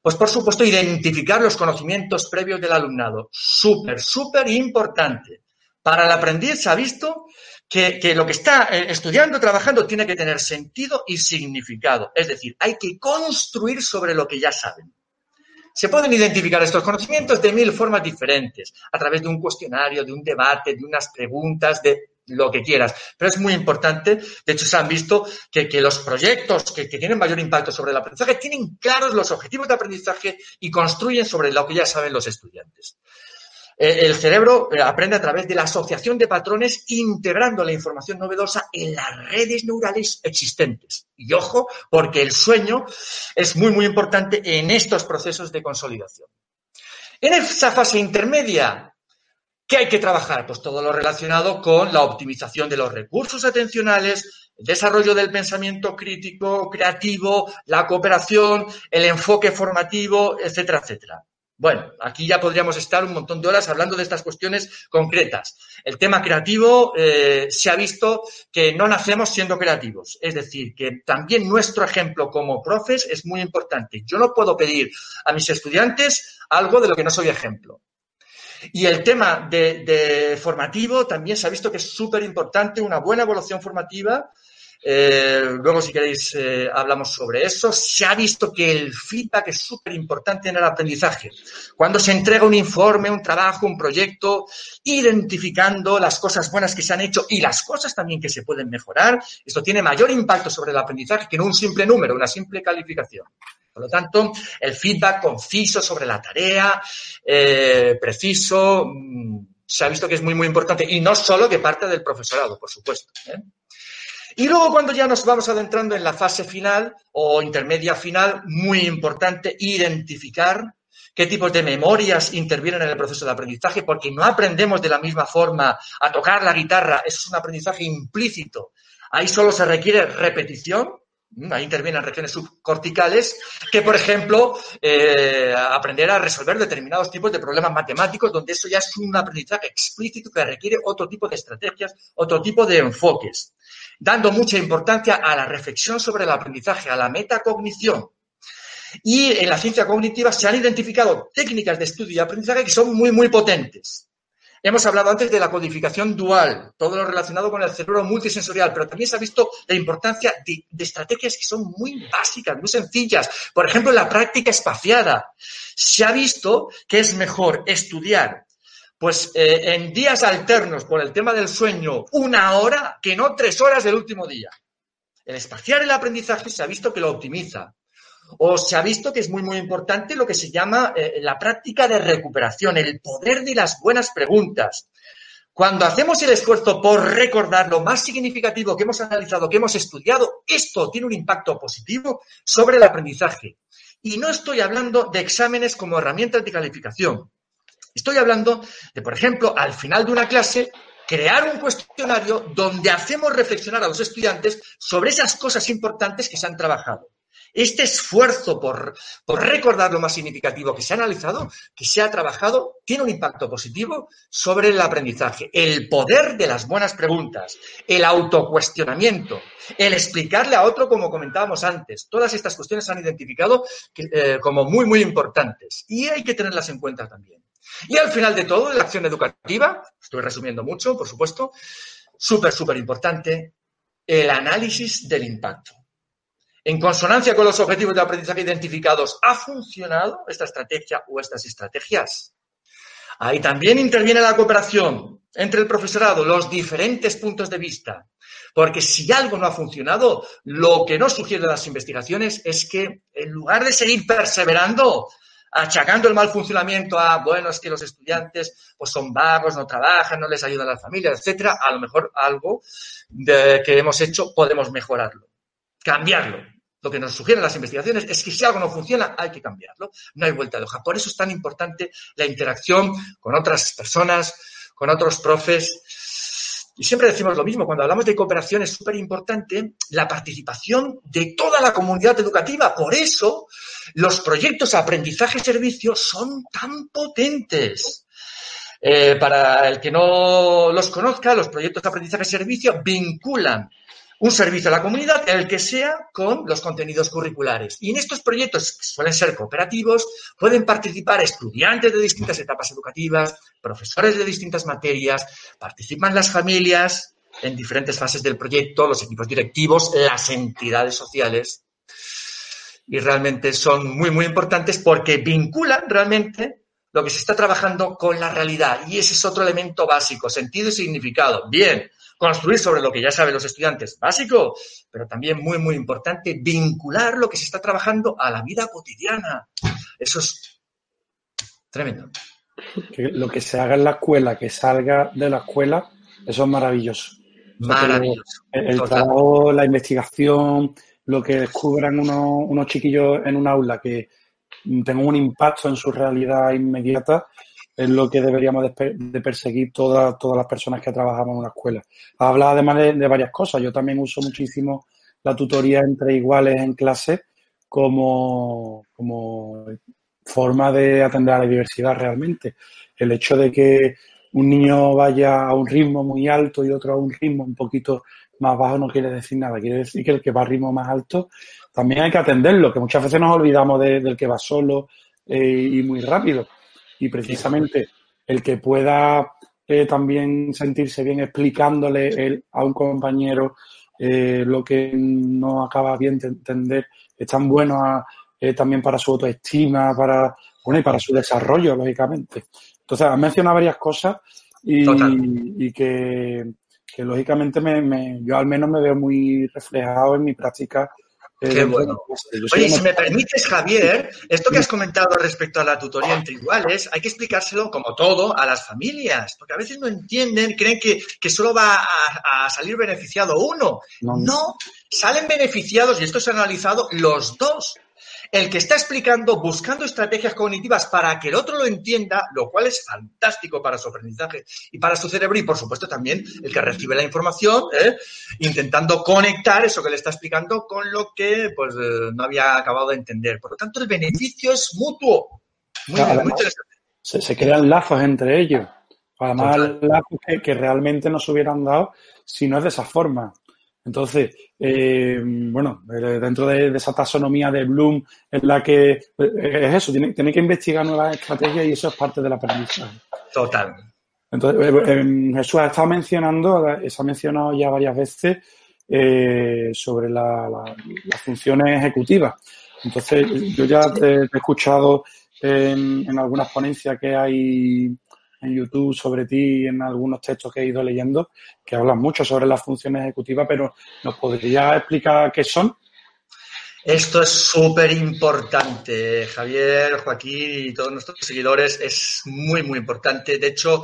pues por supuesto, identificar los conocimientos previos del alumnado. Súper, súper importante. Para el aprendiz se ha visto que, que, lo que está eh, estudiando, trabajando, tiene que tener sentido y significado. Es decir, hay que construir sobre lo que ya saben. Se pueden identificar estos conocimientos de mil formas diferentes, a través de un cuestionario, de un debate, de unas preguntas, de lo que quieras. Pero es muy importante, de hecho se han visto que, que los proyectos que, que, tienen mayor impacto sobre el aprendizaje tienen claros los objetivos de aprendizaje y construyen sobre lo que ya saben los estudiantes. El cerebro aprende a través de la asociación de patrones integrando la información novedosa en las redes neurales existentes. Y ojo, porque el sueño es muy, muy importante en estos procesos de consolidación. En esa fase intermedia, ¿qué hay que trabajar? Pues todo lo relacionado con la optimización de los recursos atencionales, el desarrollo del pensamiento crítico, creativo, la cooperación, el enfoque formativo, etcétera, etcétera. Bueno, aquí ya podríamos estar un montón de horas hablando de estas cuestiones concretas. El tema creativo eh, se ha visto que no nacemos siendo creativos. Es decir, que también nuestro ejemplo como profes es muy importante. Yo no puedo pedir a mis estudiantes algo de lo que no soy ejemplo. Y el tema de, formativo también se ha visto que es súper importante, una buena evaluación formativa eh, luego, si queréis, eh, hablamos sobre eso. Se ha visto que el feedback es súper importante en el aprendizaje. Cuando se entrega un informe, un trabajo, un proyecto, identificando las cosas buenas que se han hecho y las cosas también que se pueden mejorar, esto tiene mayor impacto sobre el aprendizaje que no un simple número, una simple calificación. Por lo tanto, el feedback conciso sobre la tarea, eh, preciso, se ha visto que es muy, muy importante. Y no solo que parte del profesorado, por supuesto. Y luego cuando ya nos vamos adentrando en la fase final o intermedia final, muy importante identificar qué tipos de memorias intervienen en el proceso de aprendizaje, porque no aprendemos de la misma forma a tocar la guitarra, eso es un aprendizaje implícito. Ahí solo se requiere repetición, ahí intervienen regiones subcorticales, que por ejemplo, eh, aprender a resolver determinados tipos de problemas matemáticos, donde eso ya es un aprendizaje explícito que requiere otro tipo de estrategias, otro tipo de enfoques dando mucha importancia a la reflexión sobre el aprendizaje, a la metacognición. Y en la ciencia cognitiva se han identificado técnicas de estudio y aprendizaje que son muy, muy potentes. Hemos hablado antes de la codificación dual, todo lo relacionado con el cerebro multisensorial, pero también se ha visto la importancia de, estrategias que son muy básicas, muy sencillas. Por ejemplo, la práctica espaciada. Se ha visto que es mejor estudiar pues eh, en días alternos por el tema del sueño una hora que no tres horas del último día. El espaciar el aprendizaje se ha visto que lo optimiza. O se ha visto que es muy, muy importante lo que se llama eh, la práctica de recuperación, el poder de las buenas preguntas. Cuando hacemos el esfuerzo por recordar lo más significativo que hemos analizado, que hemos estudiado, esto tiene un impacto positivo sobre el aprendizaje. Y no estoy hablando de exámenes como herramientas de calificación. Estoy hablando de, por ejemplo, al final de una clase, crear un cuestionario donde hacemos reflexionar a los estudiantes sobre esas cosas importantes que se han trabajado. Este esfuerzo por, recordar lo más significativo que se ha analizado, que se ha trabajado, tiene un impacto positivo sobre el aprendizaje. El poder de las buenas preguntas, el autocuestionamiento, el explicarle a otro, como comentábamos antes. Todas estas cuestiones se han identificado eh, como muy, muy importantes y hay que tenerlas en cuenta también. Y al final de todo, la acción educativa, estoy resumiendo mucho, por supuesto, súper, súper importante, el análisis del impacto. En consonancia con los objetivos de aprendizaje identificados, ¿ha funcionado esta estrategia o estas estrategias? Ahí también interviene la cooperación entre el profesorado, los diferentes puntos de vista. Porque si algo no ha funcionado, lo que nos sugieren las investigaciones es que en lugar de seguir perseverando, achacando el mal funcionamiento a, bueno, es que los estudiantes pues son vagos, no trabajan, no les ayudan a las familias, etcétera, a lo mejor algo que hemos hecho podemos mejorarlo, cambiarlo. Lo que nos sugieren las investigaciones es que si algo no funciona, hay que cambiarlo. No hay vuelta de hoja. Por eso es tan importante la interacción con otras personas, con otros profes, y siempre decimos lo mismo, cuando hablamos de cooperación es súper importante la participación de toda la comunidad educativa. Por eso los proyectos aprendizaje-servicio son tan potentes. Eh, para el que no los conozca, los proyectos de aprendizaje-servicio vinculan un servicio a la comunidad, el que sea, con los contenidos curriculares. Y en estos proyectos, que suelen ser cooperativos, pueden participar estudiantes de distintas etapas educativas, profesores de distintas materias, participan las familias en diferentes fases del proyecto, los equipos directivos, las entidades sociales. Y realmente son muy, muy importantes porque vinculan realmente lo que se está trabajando con la realidad. Y ese es otro elemento básico, sentido y significado. Bien, construir sobre lo que ya saben los estudiantes, básico, pero también muy, muy importante, vincular lo que se está trabajando a la vida cotidiana. Eso es tremendo. Que lo que se haga en la escuela, que salga de la escuela, eso es maravilloso. Maravilloso. El, el trabajo, la investigación, lo que descubran unos, unos chiquillos en un aula que tengan un impacto en su realidad inmediata, es lo que deberíamos de, perseguir todas, todas las personas que trabajamos en una escuela. Habla además de, varias cosas. Yo también uso muchísimo la tutoría entre iguales en clase como, como forma de atender a la diversidad realmente. El hecho de que un niño vaya a un ritmo muy alto y otro a un ritmo un poquito más bajo no quiere decir nada. Quiere decir que el que va a ritmo más alto también hay que atenderlo, que muchas veces nos olvidamos de, del que va solo eh, y muy rápido y precisamente el que pueda eh, también sentirse bien explicándole el, a un compañero eh, lo que no acaba bien de entender es tan bueno a, eh, también para su autoestima, para bueno y para su desarrollo, lógicamente. Entonces, has mencionado varias cosas y, y que, que, lógicamente me, me, yo al menos me veo muy reflejado en mi práctica Qué bueno. Oye, si me permites, Javier, esto que has comentado respecto a la tutoría entre iguales, hay que explicárselo como todo a las familias, porque a veces no entienden, creen que, que solo va a, a, salir beneficiado uno. No, no, salen beneficiados, y esto se ha analizado, los dos el que está explicando, buscando estrategias cognitivas para que el otro lo entienda, lo cual es fantástico para su aprendizaje y para su cerebro y, por supuesto, también el que recibe la información, ¿eh? intentando conectar eso que le está explicando con lo que pues, eh, no había acabado de entender. Por lo tanto, el beneficio es mutuo. Muy, claro, muy interesante. Se, se, crean lazos entre ellos. Además, Total. lazos que, que realmente no se hubieran dado si no es de esa forma. Entonces, eh, bueno, eh, dentro de, de esa taxonomía de Bloom en la que eh, es eso, tiene, tiene que investigar nuevas estrategias y eso es parte del aprendizaje. Total. Entonces, eh, eh, Jesús ha estado mencionando, se ha mencionado ya varias veces eh, sobre la- la- las funciones ejecutivas. Entonces, yo ya te, te he escuchado en, en algunas ponencias que hay en YouTube sobre ti, en algunos textos que he ido leyendo, que hablan mucho sobre las funciones ejecutivas, pero ¿nos podría explicar qué son? Esto es súper importante, Javier, Joaquín y todos nuestros seguidores. Es muy, muy importante. De hecho,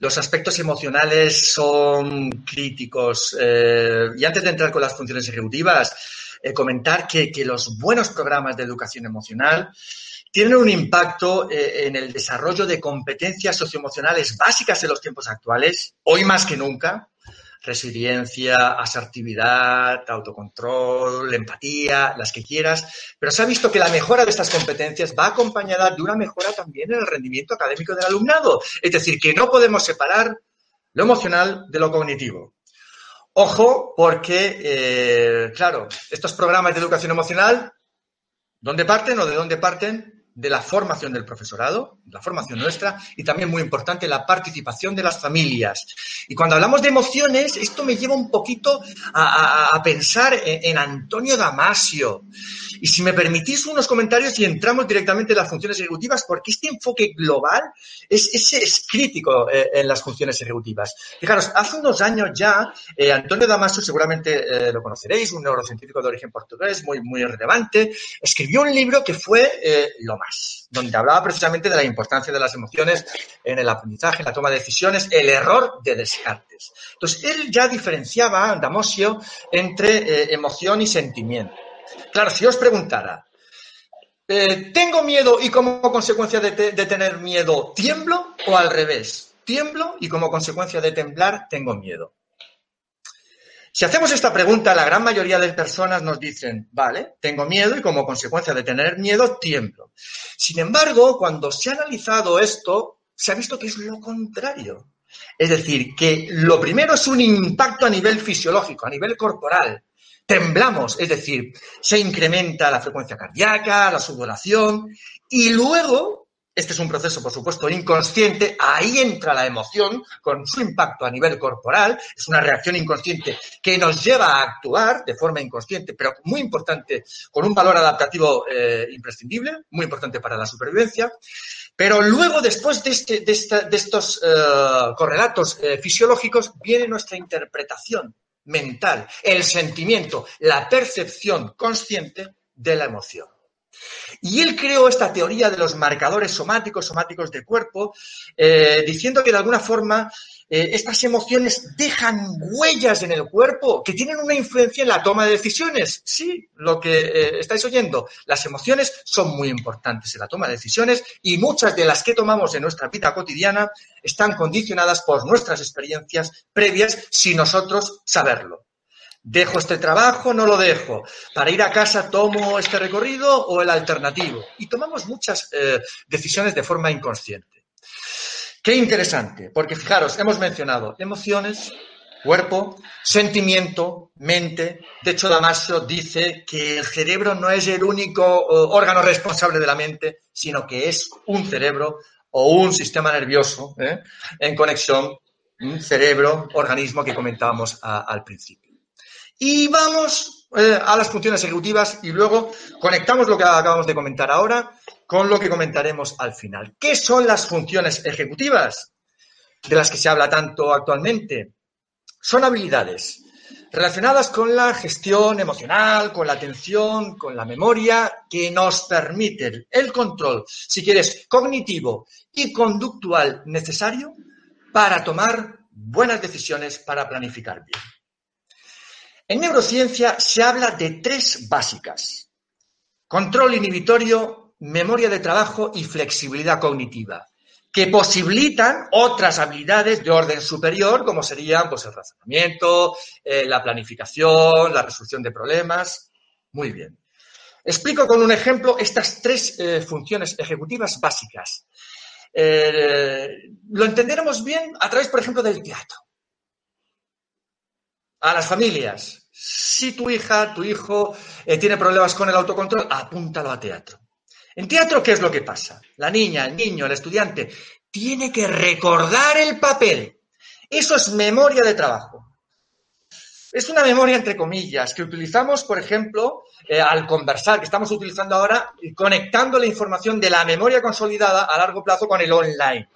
los aspectos emocionales son críticos. Eh, y antes de entrar con las funciones ejecutivas, eh, comentar que, que los buenos programas de educación emocional tienen un impacto eh, en el desarrollo de competencias socioemocionales básicas en los tiempos actuales, hoy más que nunca, resiliencia, asertividad, autocontrol, empatía, las que quieras, pero se ha visto que la mejora de estas competencias va acompañada de una mejora también en el rendimiento académico del alumnado. Es decir, que no podemos separar lo emocional de lo cognitivo. Ojo, porque, eh, claro, estos programas de educación emocional, ¿dónde parten o de dónde parten? De la formación del profesorado, la formación nuestra y también muy importante la participación de las familias. Y cuando hablamos de emociones, esto me lleva un poquito a, a- a pensar en, en Antonio Damasio. Y si me permitís unos comentarios y entramos directamente en las funciones ejecutivas, porque este enfoque global es, es, es crítico eh, en las funciones ejecutivas. Fijaros, hace unos años ya, eh, Antonio Damasio, seguramente eh, lo conoceréis, un neurocientífico de origen portugués, muy, muy relevante, escribió un libro que fue eh, Lo Donde hablaba precisamente de la importancia de las emociones en el aprendizaje, en la toma de decisiones, el error de Descartes. Entonces, él ya diferenciaba, Damasio, entre eh, emoción y sentimiento. Claro, si os preguntara, eh, ¿tengo miedo y como consecuencia de, de tener miedo tiemblo o al revés? Tiemblo y como consecuencia de temblar tengo miedo. Si hacemos esta pregunta, la gran mayoría de personas nos dicen, vale, tengo miedo y como consecuencia de tener miedo tiemblo. Sin embargo, cuando se ha analizado esto, se ha visto que es lo contrario. Es decir, que lo primero es un impacto a nivel fisiológico, a nivel corporal. Temblamos, es decir, se incrementa la frecuencia cardíaca, la sudoración y luego, este es un proceso por supuesto inconsciente, ahí entra la emoción con su impacto a nivel corporal, es una reacción inconsciente que nos lleva a actuar de forma inconsciente, pero muy importante, con un valor adaptativo eh, imprescindible, muy importante para la supervivencia. Pero luego, después de, este, de, esta- de estos eh, correlatos eh, fisiológicos, viene nuestra interpretación mental, el sentimiento, la percepción consciente de la emoción. Y él creó esta teoría de los marcadores somáticos, somáticos de cuerpo, eh, diciendo que de alguna forma eh, estas emociones dejan huellas en el cuerpo que tienen una influencia en la toma de decisiones. Sí, lo que eh, estáis oyendo, las emociones son muy importantes en la toma de decisiones y muchas de las que tomamos en nuestra vida cotidiana están condicionadas por nuestras experiencias previas sin nosotros saberlo. ¿Dejo este trabajo? ¿No lo dejo? ¿Para ir a casa tomo este recorrido o el alternativo? Y tomamos muchas eh, decisiones de forma inconsciente. Qué interesante, porque fijaros, hemos mencionado emociones, cuerpo, sentimiento, mente. De hecho, Damasio dice que el cerebro no es el único órgano responsable de la mente, sino que es un cerebro o un sistema nervioso ¿eh? en conexión, un cerebro, organismo que comentábamos al principio. Y vamos eh, a las funciones ejecutivas y luego conectamos lo que acabamos de comentar ahora con lo que comentaremos al final. ¿Qué son las funciones ejecutivas de las que se habla tanto actualmente? Son habilidades relacionadas con la gestión emocional, con la atención, con la memoria, que nos permiten el control, si quieres, cognitivo y conductual necesario para tomar buenas decisiones, para planificar bien. En neurociencia se habla de tres básicas. Control inhibitorio, memoria de trabajo y flexibilidad cognitiva, que posibilitan otras habilidades de orden superior, como serían pues, el razonamiento, eh, la planificación, la resolución de problemas. Muy bien. Explico con un ejemplo estas tres eh, funciones ejecutivas básicas. Eh, lo entenderemos bien a través, por ejemplo, del teatro. A las familias, Si tu hija, tu hijo eh, tiene problemas con el autocontrol, apúntalo a teatro. En teatro, ¿qué es lo que pasa? La niña, el niño, el estudiante tiene que recordar el papel. Eso es memoria de trabajo. Es una memoria entre comillas que utilizamos, por ejemplo, eh, al conversar, que estamos utilizando ahora, conectando la información de la memoria consolidada a largo plazo con el online,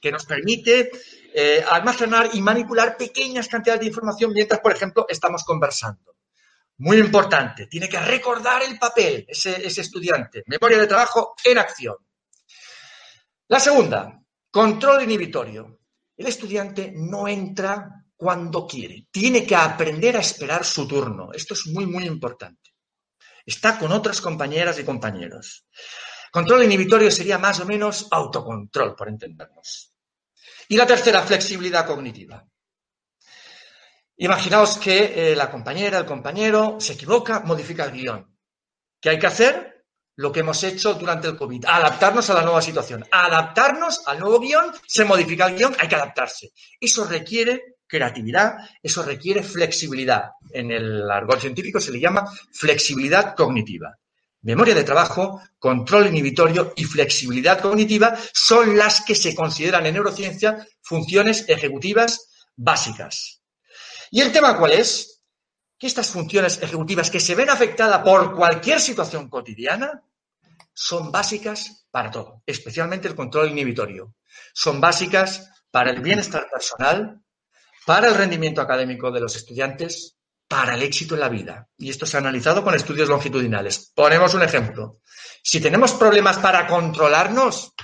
que nos permite eh, almacenar y manipular pequeñas cantidades de información mientras, por ejemplo, estamos conversando. Muy importante, tiene que recordar el papel ese, ese estudiante. Memoria de trabajo en acción. La segunda, control inhibitorio. El estudiante no entra cuando quiere. Tiene que aprender a esperar su turno. Esto es muy, muy importante. Está con otras compañeras y compañeros. Control inhibitorio sería más o menos autocontrol, por entendernos. Y la tercera, flexibilidad cognitiva. Imaginaos que eh, la compañera, el compañero se equivoca, modifica el guion. ¿Qué hay que hacer? Lo que hemos hecho durante el COVID, adaptarnos a la nueva situación. Adaptarnos al nuevo guion, se modifica el guion, hay que adaptarse. Eso requiere creatividad, eso requiere flexibilidad. En el argot científico se le llama flexibilidad cognitiva. Memoria de trabajo, control inhibitorio y flexibilidad cognitiva son las que se consideran en neurociencia funciones ejecutivas básicas. ¿Y el tema cuál es? Que estas funciones ejecutivas que se ven afectadas por cualquier situación cotidiana son básicas para todo, especialmente el control inhibitorio. Son básicas para el bienestar personal, para el rendimiento académico de los estudiantes, para el éxito en la vida. Y esto se ha analizado con estudios longitudinales. Ponemos un ejemplo. Si tenemos problemas para controlarnos,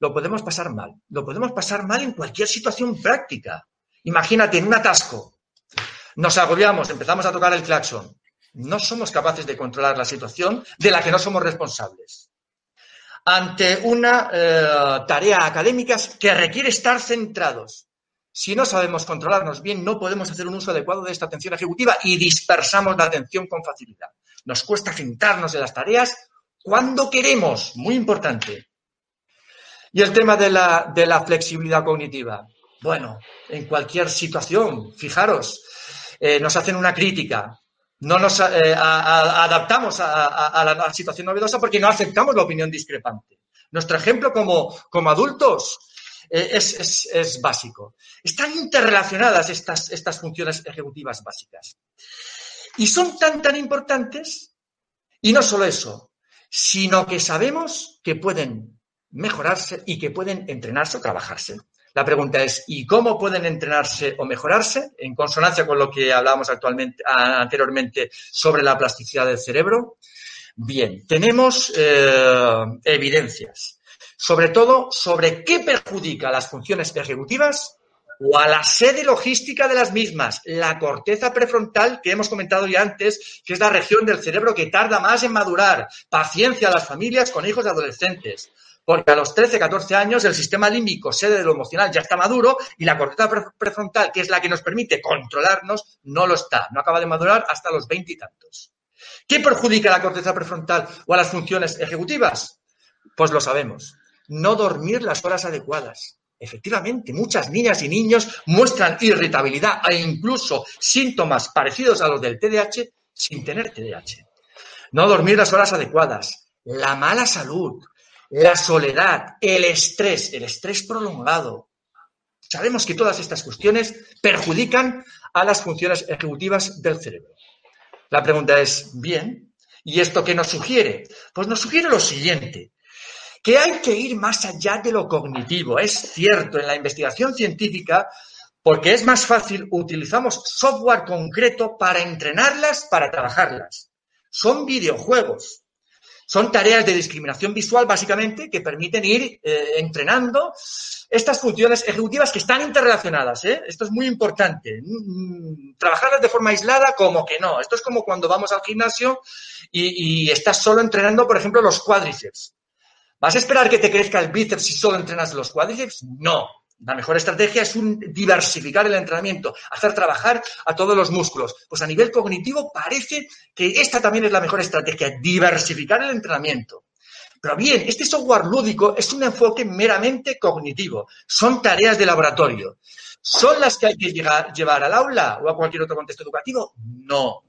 lo podemos pasar mal. Lo podemos pasar mal en cualquier situación práctica. Imagínate, en un atasco. Nos agobiamos, empezamos a tocar el claxon. No somos capaces de controlar la situación de la que no somos responsables. Ante una eh, tarea académica que requiere estar centrados, si no sabemos controlarnos bien, no podemos hacer un uso adecuado de esta atención ejecutiva y dispersamos la atención con facilidad. Nos cuesta centrarnos en las tareas cuando queremos, muy importante. Y el tema de la, de la flexibilidad cognitiva. Bueno, en cualquier situación, fijaros, eh, nos hacen una crítica, no nos eh, adaptamos a, la, situación novedosa porque no aceptamos la opinión discrepante. Nuestro ejemplo como, como adultos eh, es, básico. Están interrelacionadas estas, estas funciones ejecutivas básicas. Y son tan, tan importantes, y no solo eso, sino que sabemos que pueden mejorarse y que pueden entrenarse o trabajarse. La pregunta es, ¿y cómo pueden entrenarse o mejorarse? En consonancia con lo que hablábamos actualmente, anteriormente sobre la plasticidad del cerebro. Bien, tenemos eh, evidencias sobre todo sobre qué perjudica a las funciones ejecutivas o a la sede logística de las mismas, la corteza prefrontal que hemos comentado ya antes, que es la región del cerebro que tarda más en madurar. Paciencia a las familias con hijos de adolescentes. Porque a los 13, 14 años el sistema límbico, sede de lo emocional, ya está maduro y la corteza prefrontal, que es la que nos permite controlarnos, no lo está. No acaba de madurar hasta los 20 y tantos. ¿Qué perjudica a la corteza prefrontal o a las funciones ejecutivas? Pues lo sabemos no dormir las horas adecuadas. Efectivamente, muchas niñas y niños muestran irritabilidad e incluso síntomas parecidos a los del TDAH sin tener TDAH. No dormir las horas adecuadas, la mala salud, la soledad, el estrés, el estrés prolongado. Sabemos que todas estas cuestiones perjudican a las funciones ejecutivas del cerebro. La pregunta es, bien, ¿y esto qué nos sugiere? Pues nos sugiere lo siguiente, que hay que ir más allá de lo cognitivo. Es cierto, en la investigación científica, porque es más fácil, utilizamos software concreto para entrenarlas, para trabajarlas. Son videojuegos. Son tareas de discriminación visual, básicamente, que permiten ir eh, entrenando estas funciones ejecutivas que están interrelacionadas. ¿eh? Esto es muy importante. Mm, mm, trabajarlas de forma aislada, como que no. Esto es como cuando vamos al gimnasio y, y estás solo entrenando, por ejemplo, los cuádriceps. ¿Vas a esperar que te crezca el bíceps si solo entrenas los cuádriceps? No. La mejor estrategia es diversificar el entrenamiento, hacer trabajar a todos los músculos. Pues a nivel cognitivo parece que esta también es la mejor estrategia, diversificar el entrenamiento. Pero bien, este software lúdico es un enfoque meramente cognitivo. Son tareas de laboratorio. ¿Son las que hay que llevar al aula o a cualquier otro contexto educativo? No.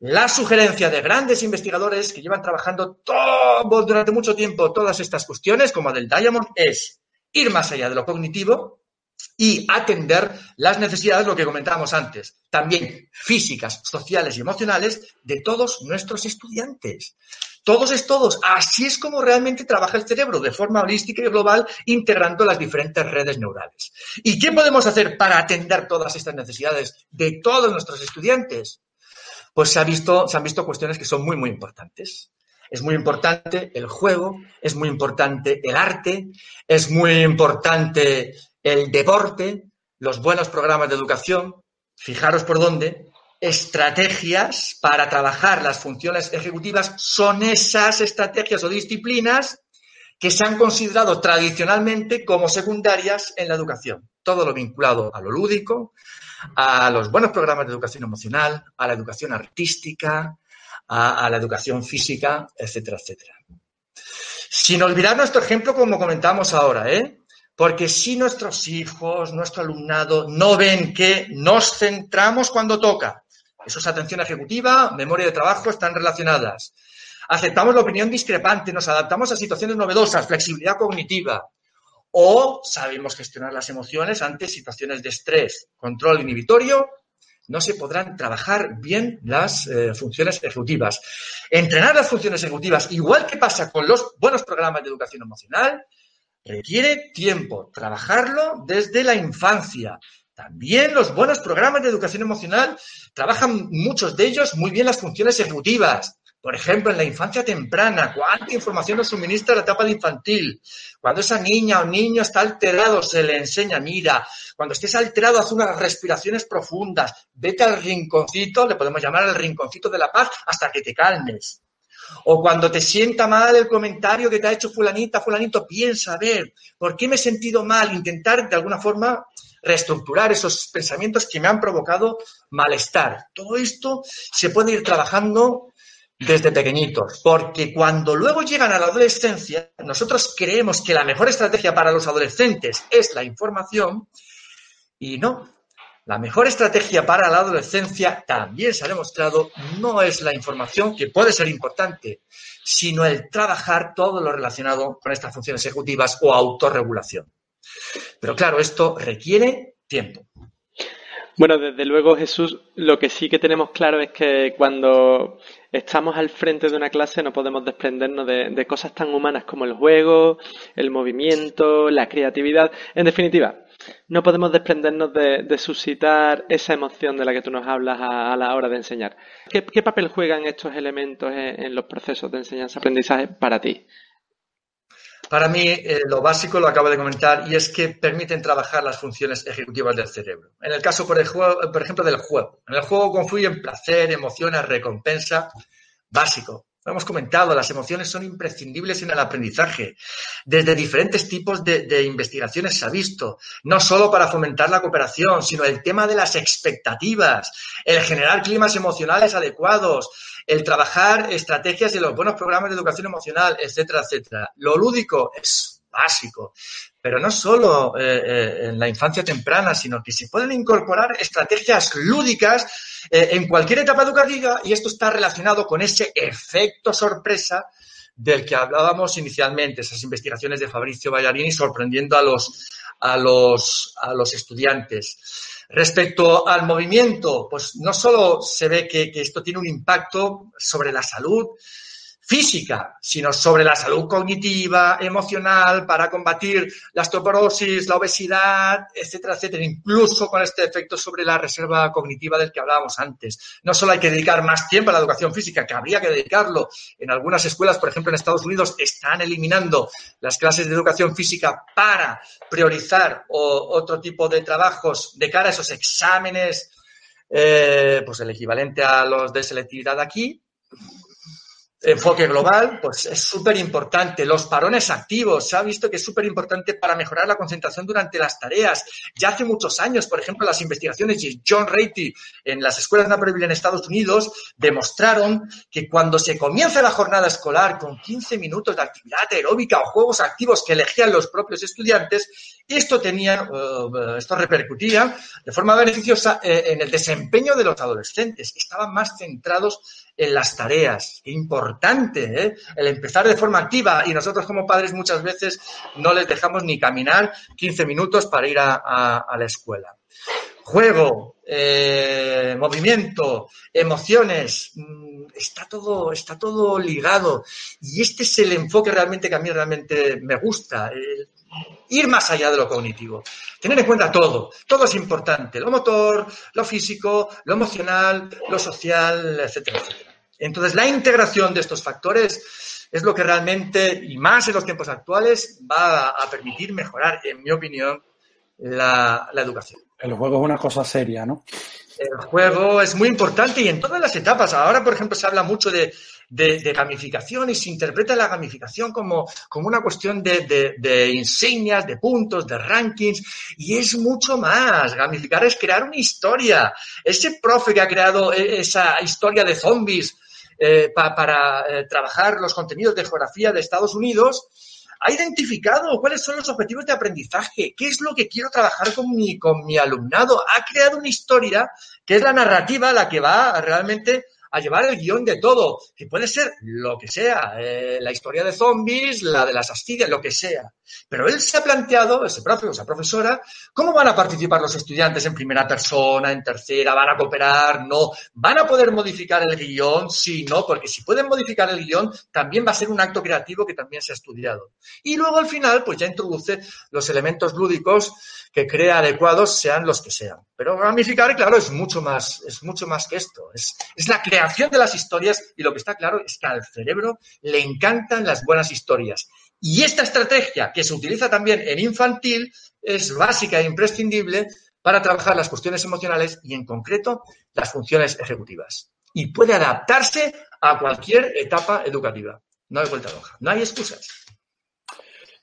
La sugerencia de grandes investigadores que llevan trabajando todo, durante mucho tiempo todas estas cuestiones, como del Diamond, es ir más allá de lo cognitivo y atender las necesidades, lo que comentábamos antes, también físicas, sociales y emocionales de todos nuestros estudiantes. Todos es todos. Así es como realmente trabaja el cerebro, de forma holística y global, integrando las diferentes redes neurales. ¿Y qué podemos hacer para atender todas estas necesidades de todos nuestros estudiantes? Pues se, visto, se han visto cuestiones que son muy, muy importantes. Es muy importante el juego, es muy importante el arte, es muy importante el deporte, los buenos programas de educación, fijaros por dónde, estrategias para trabajar las funciones ejecutivas son esas estrategias o disciplinas que se han considerado tradicionalmente como secundarias en la educación. Todo lo vinculado a lo lúdico, a los buenos programas de educación emocional, a la educación artística, a, la educación física, etcétera, etcétera. Sin olvidar nuestro ejemplo, como comentamos ahora, ¿eh? Porque si nuestros hijos, nuestro alumnado no ven que nos centramos cuando toca, eso es atención ejecutiva, memoria de trabajo, están relacionadas. Aceptamos la opinión discrepante, nos adaptamos a situaciones novedosas, flexibilidad cognitiva. O sabemos gestionar las emociones ante situaciones de estrés, control inhibitorio, no se podrán trabajar bien las eh, funciones ejecutivas. Entrenar las funciones ejecutivas, igual que pasa con los buenos programas de educación emocional, requiere tiempo, trabajarlo desde la infancia. También los buenos programas de educación emocional trabajan muchos de ellos muy bien las funciones ejecutivas. Por ejemplo, en la infancia temprana, ¿cuánta información nos suministra la etapa de infantil? Cuando esa niña o niño está alterado, se le enseña, mira, cuando estés alterado, haz unas respiraciones profundas, vete al rinconcito, le podemos llamar el rinconcito de la paz, hasta que te calmes. O cuando te sienta mal el comentario que te ha hecho fulanita, fulanito, piensa, a ver, ¿por qué me he sentido mal? Intentar de alguna forma reestructurar esos pensamientos que me han provocado malestar. Todo esto se puede ir trabajando desde pequeñitos, porque cuando luego llegan a la adolescencia, nosotros creemos que la mejor estrategia para los adolescentes es la información y no. La mejor estrategia para la adolescencia, también se ha demostrado, no es la información, que puede ser importante, sino el trabajar todo lo relacionado con estas funciones ejecutivas o autorregulación. Pero claro, esto requiere tiempo. Bueno, desde luego, Jesús, lo que sí que tenemos claro es que cuando estamos al frente de una clase no podemos desprendernos de, cosas tan humanas como el juego, el movimiento, la creatividad. En definitiva, no podemos desprendernos de, suscitar esa emoción de la que tú nos hablas a, la hora de enseñar. ¿Qué, papel juegan estos elementos en los procesos de enseñanza-aprendizaje para ti? Para mí, eh, lo básico lo acabo de comentar y es que permiten trabajar las funciones ejecutivas del cerebro. En el caso, por, por ejemplo, del juego. En el juego confluyen placer, emociones, recompensa. Básico. Lo hemos comentado, las emociones son imprescindibles en el aprendizaje. Desde diferentes tipos de, investigaciones se ha visto, no solo para fomentar la cooperación, sino el tema de las expectativas, el generar climas emocionales adecuados, el trabajar estrategias de los buenos programas de educación emocional, etcétera, etcétera. Lo lúdico es básico, pero no solo eh, eh, en la infancia temprana, sino que se pueden incorporar estrategias lúdicas eh, en cualquier etapa educativa y esto está relacionado con ese efecto sorpresa del que hablábamos inicialmente, esas investigaciones de Fabricio Ballarini sorprendiendo a los, a los, a los estudiantes. Respecto al movimiento, pues no solo se ve que, esto tiene un impacto sobre la salud física, sino sobre la salud cognitiva, emocional, para combatir la osteoporosis, la obesidad, etcétera, etcétera, incluso con este efecto sobre la reserva cognitiva del que hablábamos antes. No solo hay que dedicar más tiempo a la educación física, que habría que dedicarlo. En algunas escuelas, por ejemplo, en Estados Unidos, están eliminando las clases de educación física para priorizar otro tipo de trabajos de cara a esos exámenes, eh, pues el equivalente a los de selectividad aquí, enfoque global, pues es súper importante. Los parones activos, se ha visto que es súper importante para mejorar la concentración durante las tareas. Ya hace muchos años, por ejemplo, las investigaciones de John Ratey en las escuelas Naperville en Estados Unidos demostraron que cuando se comienza la jornada escolar con 15 minutos de actividad aeróbica o juegos activos que elegían los propios estudiantes, esto tenía, uh, esto repercutía de forma beneficiosa eh, en el desempeño de los adolescentes. Estaban más centrados en las tareas. Qué importante, ¿eh? El empezar de forma activa y nosotros como padres muchas veces no les dejamos ni caminar 15 minutos para ir a, la escuela. Juego, eh, movimiento, emociones, mm, está todo, está todo ligado. Y este es el enfoque realmente que a mí realmente me gusta. ir más allá de lo cognitivo. Tener en cuenta todo. Todo es importante. Lo motor, lo físico, lo emocional, lo social, etcétera, etcétera. Entonces, la integración de estos factores es lo que realmente, y más en los tiempos actuales, va a permitir mejorar, en mi opinión, la, educación. El juego es una cosa seria, ¿no? El juego es muy importante y en todas las etapas. Ahora, por ejemplo, se habla mucho de, gamificación y se interpreta la gamificación como, como una cuestión de, de, insignias, de puntos, de rankings, y es mucho más. Gamificar es crear una historia. Ese profe que ha creado e, esa historia de zombies eh, para eh, trabajar los contenidos de geografía de Estados Unidos, ha identificado cuáles son los objetivos de aprendizaje, qué es lo que quiero trabajar con mi, con mi alumnado, ha creado una historia que es la narrativa la que va realmente a llevar el guion de todo, que puede ser lo que sea, eh, la historia de zombies, la de las astidias, lo que sea. Pero él se ha planteado, ese profe o esa profesora, ¿cómo van a participar los estudiantes en primera persona, en tercera? ¿Van a cooperar? No. ¿Van a poder modificar el guion? Sí, no, porque si pueden modificar el guion, también va a ser un acto creativo que también se ha estudiado. Y luego al final, pues ya introduce los elementos lúdicos que crea adecuados, sean los que sean. Pero gamificar, claro, es mucho más, es mucho más que esto. Es, es la creación de las historias y lo que está claro es que al cerebro le encantan las buenas historias. Y esta estrategia, que se utiliza también en infantil, es básica e imprescindible para trabajar las cuestiones emocionales y, en concreto, las funciones ejecutivas. Y puede adaptarse a cualquier etapa educativa. No hay vuelta hoja, no hay excusas.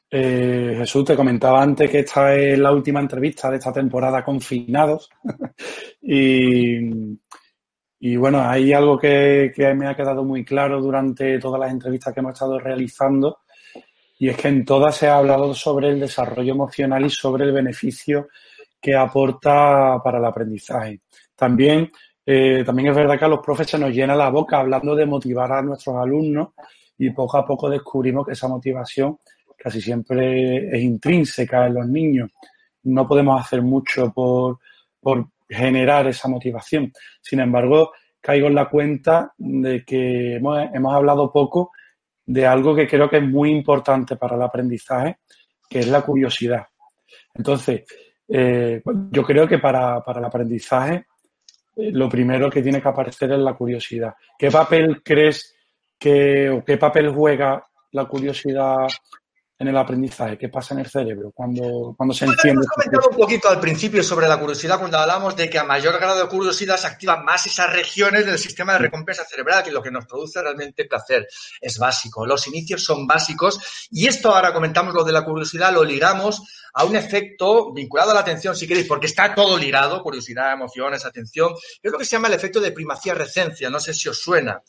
Eh, Jesús, te comentaba antes que esta es la última entrevista de esta temporada confinados. y, y, bueno, hay algo que, que, me ha quedado muy claro durante todas las entrevistas que hemos estado realizando y es que en todas se ha hablado sobre el desarrollo emocional y sobre el beneficio que aporta para el aprendizaje. También, eh, también es verdad que a los profes se nos llena la boca hablando de motivar a nuestros alumnos y poco a poco descubrimos que esa motivación casi siempre es intrínseca en los niños. No podemos hacer mucho por, por generar esa motivación. Sin embargo, caigo en la cuenta de que hemos, hemos hablado poco de algo que creo que es muy importante para el aprendizaje, que es la curiosidad. Entonces, eh, yo creo que para, el aprendizaje eh, lo primero que tiene que aparecer es la curiosidad. ¿Qué papel crees que o qué papel juega la curiosidad en el aprendizaje? ¿Qué pasa en el cerebro cuando, cuando se entiende? Hemos comentado un poquito al principio sobre la curiosidad cuando hablamos de que a mayor grado de curiosidad se activan más esas regiones del sistema de recompensa cerebral, que es lo que nos produce realmente placer. Es básico. Los inicios son básicos y esto ahora comentamos lo de la curiosidad, lo ligamos a un efecto vinculado a la atención, si queréis, porque está todo ligado, curiosidad, emociones, atención, es lo que se llama el efecto de primacía-recencia, no sé si os suena.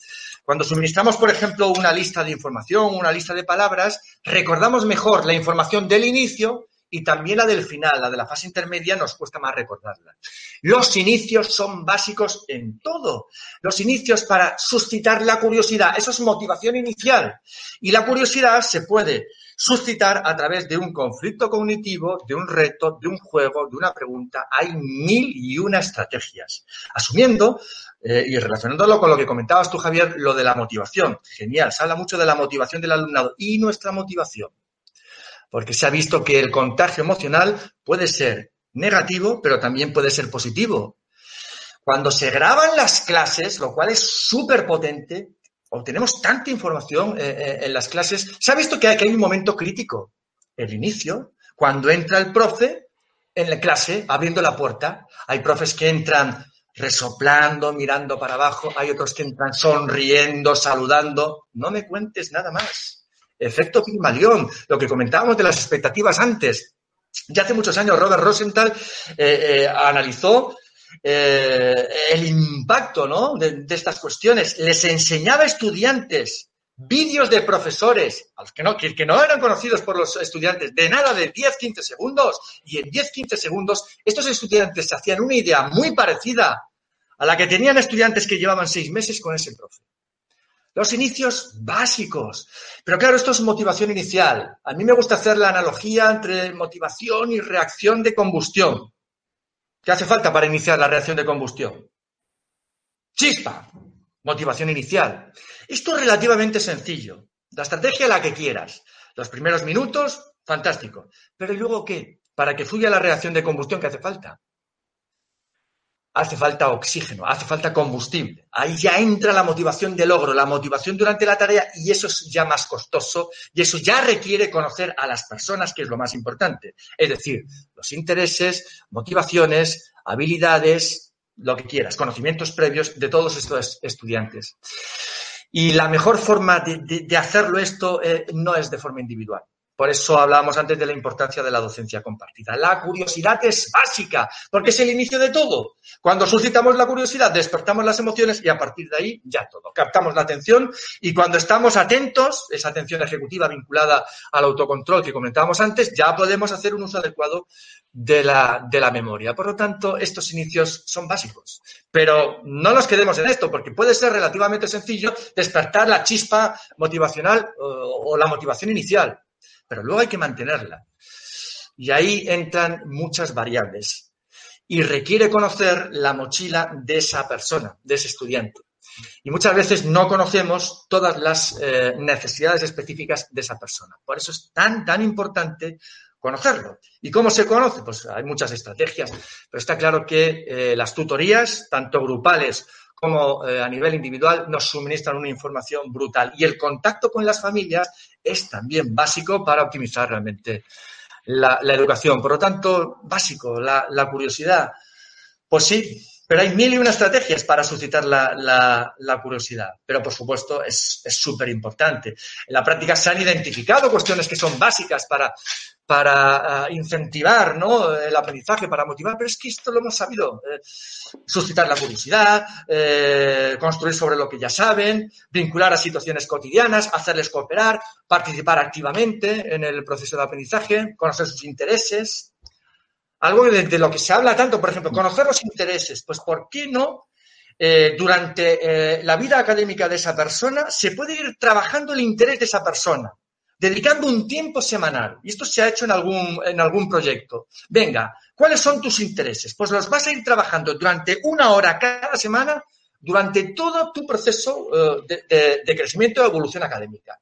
Cuando suministramos, por ejemplo, una lista de información, una lista de palabras, recordamos mejor la información del inicio y también la del final, la de la fase intermedia, nos cuesta más recordarla. Los inicios son básicos en todo. Los inicios para suscitar la curiosidad, eso es motivación inicial. Y la curiosidad se puede suscitar a través de un conflicto cognitivo, de un reto, de un juego, de una pregunta. Hay mil y una estrategias. Asumiendo eh, y relacionándolo con lo que comentabas tú, Javier, lo de la motivación. Genial, se habla mucho de la motivación del alumnado y nuestra motivación. Porque se ha visto que el contagio emocional puede ser negativo, pero también puede ser positivo. Cuando se graban las clases, lo cual es súper potente, obtenemos tanta información eh, eh, en las clases. Se ha visto que hay, que hay un momento crítico, el inicio, cuando entra el profe en la clase abriendo la puerta. Hay profes que entran resoplando, mirando para abajo, hay otros que entran sonriendo, saludando. No me cuentes nada más. Efecto Pigmalión, lo que comentábamos de las expectativas antes. Ya hace muchos años Robert Rosenthal eh, eh, analizó eh, el impacto ¿no? de, estas cuestiones. Les enseñaba a estudiantes vídeos de profesores, a que no, que no eran conocidos por los estudiantes, de nada de 10-15 segundos, y en 10-15 segundos estos estudiantes se hacían una idea muy parecida a la que tenían estudiantes que llevaban seis meses con ese profe. Los inicios básicos. Pero claro, esto es motivación inicial. A mí me gusta hacer la analogía entre motivación y reacción de combustión. ¿Qué hace falta para iniciar la reacción de combustión? Chispa, motivación inicial. Esto es relativamente sencillo. La estrategia la que quieras. Los primeros minutos, fantástico. Pero ¿y luego qué? Para que fluya la reacción de combustión, ¿qué hace falta? Hace falta oxígeno, hace falta combustible. Ahí ya entra la motivación de logro, la motivación durante la tarea y eso es ya más costoso y eso ya requiere conocer a las personas, que es lo más importante. Es decir, los intereses, motivaciones, habilidades, lo que quieras, conocimientos previos de todos estos estudiantes. Y la mejor forma de, hacerlo esto eh, no es de forma individual. Por eso hablábamos antes de la importancia de la docencia compartida. La curiosidad es básica, porque es el inicio de todo. Cuando suscitamos la curiosidad, despertamos las emociones y a partir de ahí ya todo. Captamos la atención y cuando estamos atentos, esa atención ejecutiva vinculada al autocontrol que comentábamos antes, ya podemos hacer un uso adecuado de la, de la memoria. Por lo tanto, estos inicios son básicos. Pero no nos quedemos en esto, porque puede ser relativamente sencillo despertar la chispa motivacional o, o la motivación inicial pero luego hay que mantenerla. Y ahí entran muchas variables. Y requiere conocer la mochila de esa persona, de ese estudiante. Y muchas veces no conocemos todas las eh, necesidades específicas de esa persona. Por eso es tan, tan importante conocerlo. ¿Y cómo se conoce? Pues hay muchas estrategias, pero está claro que eh, las tutorías, tanto grupales como eh, a nivel individual nos suministran una información brutal. Y el contacto con las familias es también básico para optimizar realmente la, educación. Por lo tanto, básico, la, la, curiosidad. Pues sí, pero hay mil y una estrategias para suscitar la, la curiosidad. Pero, por supuesto, es súper importante. En la práctica se han identificado cuestiones que son básicas para, para uh, incentivar ¿no? el aprendizaje, para motivar, pero es que esto lo hemos sabido. Eh, suscitar la curiosidad, eh, construir sobre lo que ya saben, vincular a situaciones cotidianas, hacerles cooperar, participar activamente en el proceso de aprendizaje, conocer sus intereses. Algo de, lo que se habla tanto, por ejemplo, conocer los intereses. Pues, ¿por qué no? Eh, durante eh, la vida académica de esa persona se puede ir trabajando el interés de esa persona dedicando un tiempo semanal. Y esto se ha hecho en algún, en algún proyecto. Venga, ¿cuáles son tus intereses? Pues los vas a ir trabajando durante una hora cada semana durante todo tu proceso de, de, de, crecimiento y evolución académica.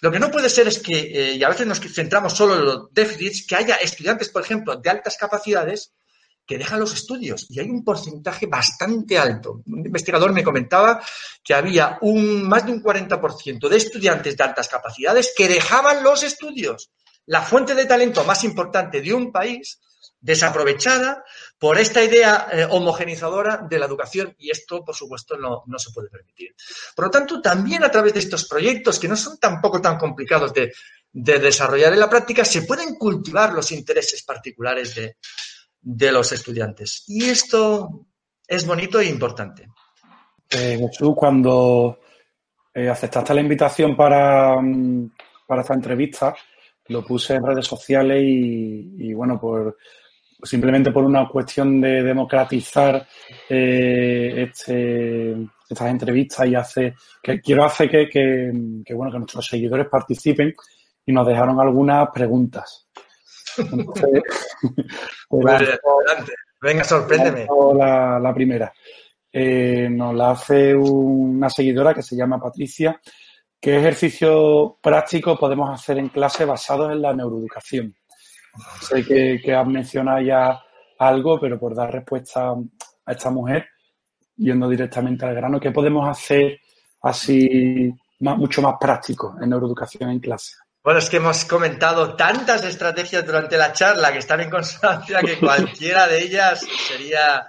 Lo que no puede ser es que, eh, y a veces nos centramos solo en los déficits, que haya estudiantes, por ejemplo, de altas capacidades que dejan los estudios y hay un porcentaje bastante alto. Un investigador me comentaba que había un, más de un 40% de estudiantes de altas capacidades que dejaban los estudios. La fuente de talento más importante de un país desaprovechada por esta idea eh, homogenizadora de la educación y esto, por supuesto, no, no, se puede permitir. Por lo tanto, también a través de estos proyectos, que no son tampoco tan complicados de, de desarrollar en la práctica, se pueden cultivar los intereses particulares de, de los estudiantes. Y esto es bonito e importante. Eh, cuando eh, aceptaste la invitación para, mm, para, esta entrevista, lo puse en redes sociales y, y bueno, por, simplemente por una cuestión de democratizar eh, este, estas entrevistas y hace que quiero hacer que, que, que, bueno que nuestros seguidores participen y nos dejaron algunas preguntas. Entonces. Venga, sorpréndeme. La, la primera. Eh, nos la hace una seguidora que se llama Patricia. ¿Qué ejercicio práctico podemos hacer en clase basados en la neuroeducación? Sé que, que has mencionado ya algo, pero por dar respuesta a esta mujer, yendo directamente al grano, ¿qué podemos hacer así más, mucho más práctico en neuroeducación en clase? Bueno, es que hemos comentado tantas estrategias durante la charla que están en consonancia que cualquiera de ellas sería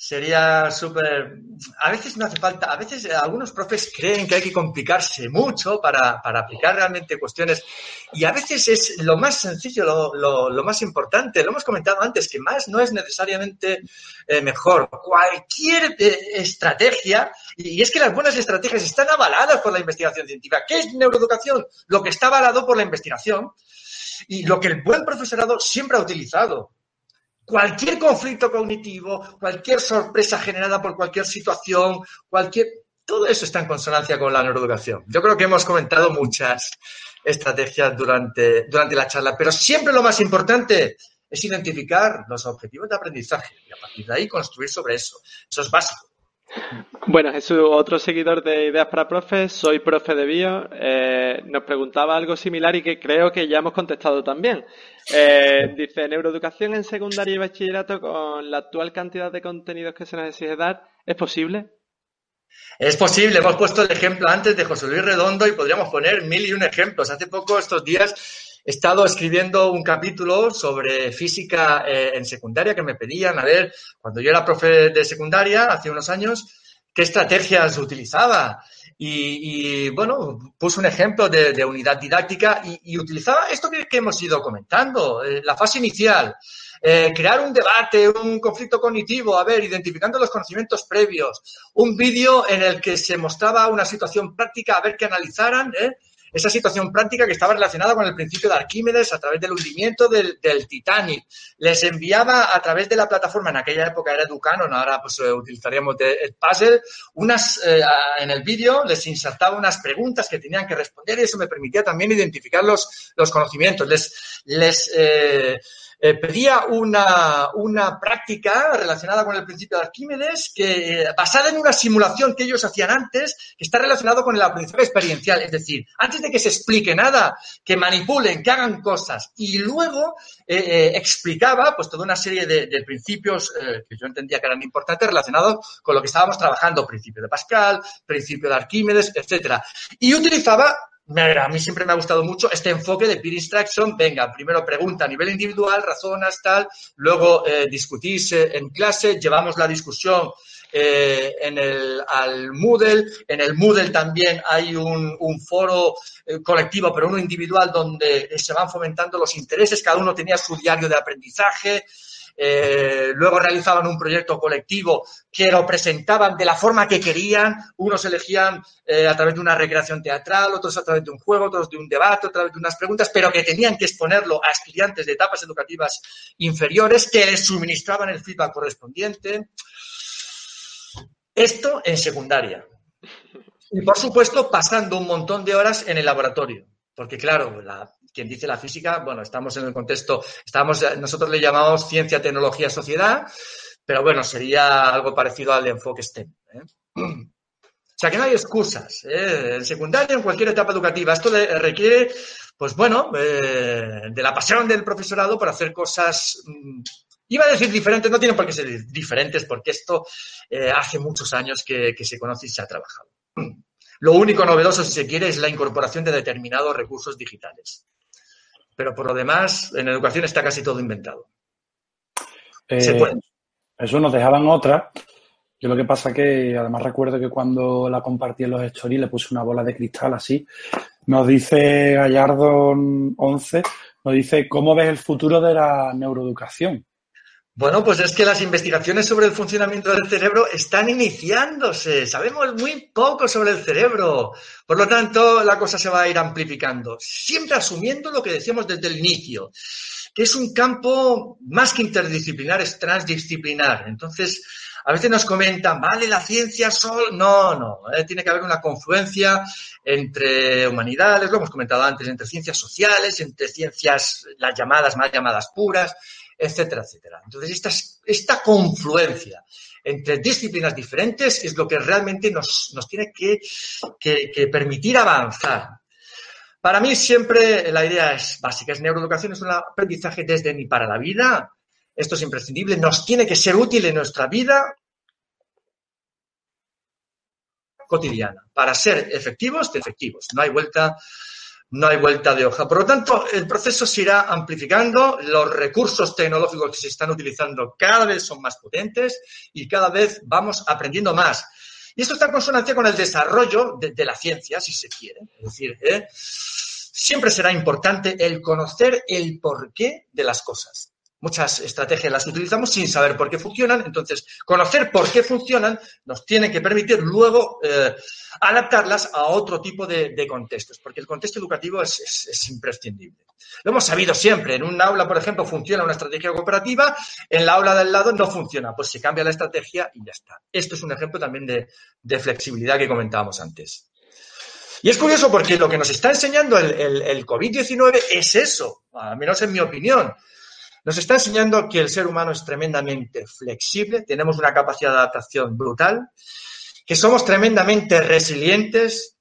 sería súper... A veces no hace falta, a veces algunos profes creen que hay que complicarse mucho para, para aplicar realmente cuestiones y a veces es lo más sencillo, lo, lo, lo más importante, lo hemos comentado antes, que más no es necesariamente eh, mejor. Cualquier eh, estrategia, y es que las buenas estrategias están avaladas por la investigación científica. ¿Qué es neuroeducación? Lo que está avalado por la investigación y lo que el buen profesorado siempre ha utilizado cualquier conflicto cognitivo, cualquier sorpresa generada por cualquier situación, cualquier... Todo eso está en consonancia con la neuroeducación. Yo creo que hemos comentado muchas estrategias durante, durante la charla, pero siempre lo más importante es identificar los objetivos de aprendizaje y a partir de ahí construir sobre eso. Eso es básico. Bueno, Jesús, otro seguidor de Ideas para Profes, soy profe de bio, eh, nos preguntaba algo similar y que creo que ya hemos contestado también. Eh, dice, neuroeducación en secundaria y bachillerato con la actual cantidad de contenidos que se nos dar, ¿es posible? Es posible, hemos puesto el ejemplo antes de José Luis Redondo y podríamos poner mil y un ejemplos. Hace poco, estos días, he estado escribiendo un capítulo sobre física eh, en secundaria que me pedían, a ver, cuando yo era profe de secundaria, hace unos años, qué estrategias utilizaba. Y, bueno, puse un ejemplo de, unidad didáctica y, utilizaba esto que, que hemos ido comentando, eh, la fase inicial. Eh, crear un debate, un conflicto cognitivo, a ver, identificando los conocimientos previos, un vídeo en el que se mostraba una situación práctica, a ver que analizaran, ¿eh? Esa situación práctica que estaba relacionada con el principio de Arquímedes a través del hundimiento del, del Titanic. Les enviaba a través de la plataforma, en aquella época era Educanon, ahora pues eh, utilizaríamos el puzzle, unas, eh, en el vídeo les insertaba unas preguntas que tenían que responder y eso me permitía también identificar los, los conocimientos. Les, les eh, eh, pedía una, una, práctica relacionada con el principio de Arquímedes, que, basada en una simulación que ellos hacían antes, que está relacionado con el aprendizaje experiencial. Es decir, antes de que se explique nada, que manipulen, que hagan cosas. Y luego eh, eh, explicaba pues toda una serie de, de principios que yo entendía que eran importantes relacionados con lo que estábamos trabajando, principio de Pascal, principio de Arquímedes, etcétera. Y utilizaba a mí siempre me ha gustado mucho este enfoque de peer instruction. Venga, primero pregunta a nivel individual, razonas, tal, luego eh, en clase, llevamos la discusión eh, en el, al Moodle. En el Moodle también hay un, un foro eh, colectivo, pero uno individual, donde se van fomentando los intereses. Cada uno tenía su diario de aprendizaje. Eh, luego realizaban un proyecto colectivo que lo presentaban de la forma que querían. Unos elegían eh, a través de una recreación teatral, otros a través de un juego, otros de un debate, a través de unas preguntas, pero que tenían que exponerlo a estudiantes de etapas educativas inferiores que les suministraban el feedback correspondiente. Esto en secundaria. Y por supuesto, pasando un montón de horas en el laboratorio. Porque claro, la, quien dice la física, bueno, estamos en el contexto, estamos, nosotros le llamamos ciencia, tecnología, sociedad, pero bueno, sería algo parecido al enfoque STEM. ¿eh? O sea que no hay excusas. ¿eh? En secundaria, en cualquier etapa educativa, esto requiere, pues bueno, eh, de la pasión del profesorado por hacer cosas. Mmm, Iba a decir diferentes, no tienen por qué ser diferentes, porque esto hace muchos años que se conoce y se ha trabajado. Lo único novedoso, si se quiere, es la incorporación de determinados recursos digitales. Pero por lo demás, en educación está casi todo inventado. Eh, se puede. Eso nos dejaban otra. Yo lo que pasa que, además recuerdo que cuando la compartí en los stories le puse una bola de cristal así. Nos dice Gallardo 11, nos dice, ¿cómo ves el futuro de la neuroeducación? Bueno, pues es que las investigaciones sobre el funcionamiento del cerebro están iniciándose. Sabemos muy poco sobre el cerebro. Por lo tanto, la cosa se va a ir amplificando. Siempre asumiendo lo que decíamos desde el inicio, que es un campo más que interdisciplinar, es transdisciplinar. Entonces, a veces nos comentan, vale, la ciencia solo. No, no. Eh, tiene que haber una confluencia entre humanidades, lo hemos comentado antes, entre ciencias sociales, entre ciencias, las llamadas, más llamadas puras etcétera, etcétera. Entonces, esta, esta confluencia entre disciplinas diferentes es lo que realmente nos, nos tiene que, que, permitir avanzar. Para mí siempre la idea es básica, es neuroeducación, es un aprendizaje desde ni para la vida, esto es imprescindible, nos tiene que ser útil en nuestra vida cotidiana, para ser efectivos, efectivos. No hay vuelta no hay vuelta de hoja. Por lo tanto, el proceso se irá amplificando, los recursos tecnológicos que se están utilizando cada vez son más potentes y cada vez vamos aprendiendo más. Y esto está en consonancia con el desarrollo de, la ciencia, si se quiere. Es decir, ¿eh? siempre será importante el conocer el porqué de las cosas. Muchas estrategias las utilizamos sin saber por qué funcionan, entonces conocer por qué funcionan nos tiene que permitir luego eh, adaptarlas a otro tipo de, contextos, porque el contexto educativo es, es, es, imprescindible. Lo hemos sabido siempre, en un aula, por ejemplo, funciona una estrategia cooperativa, en la aula del lado no funciona, pues se cambia la estrategia y ya está. Esto es un ejemplo también de, flexibilidad que comentábamos antes. Y es curioso porque lo que nos está enseñando el COVID-19 es eso, al menos en mi opinión. Nos está enseñando que el ser humano es tremendamente flexible, tenemos una capacidad de adaptación brutal, que somos tremendamente resilientes,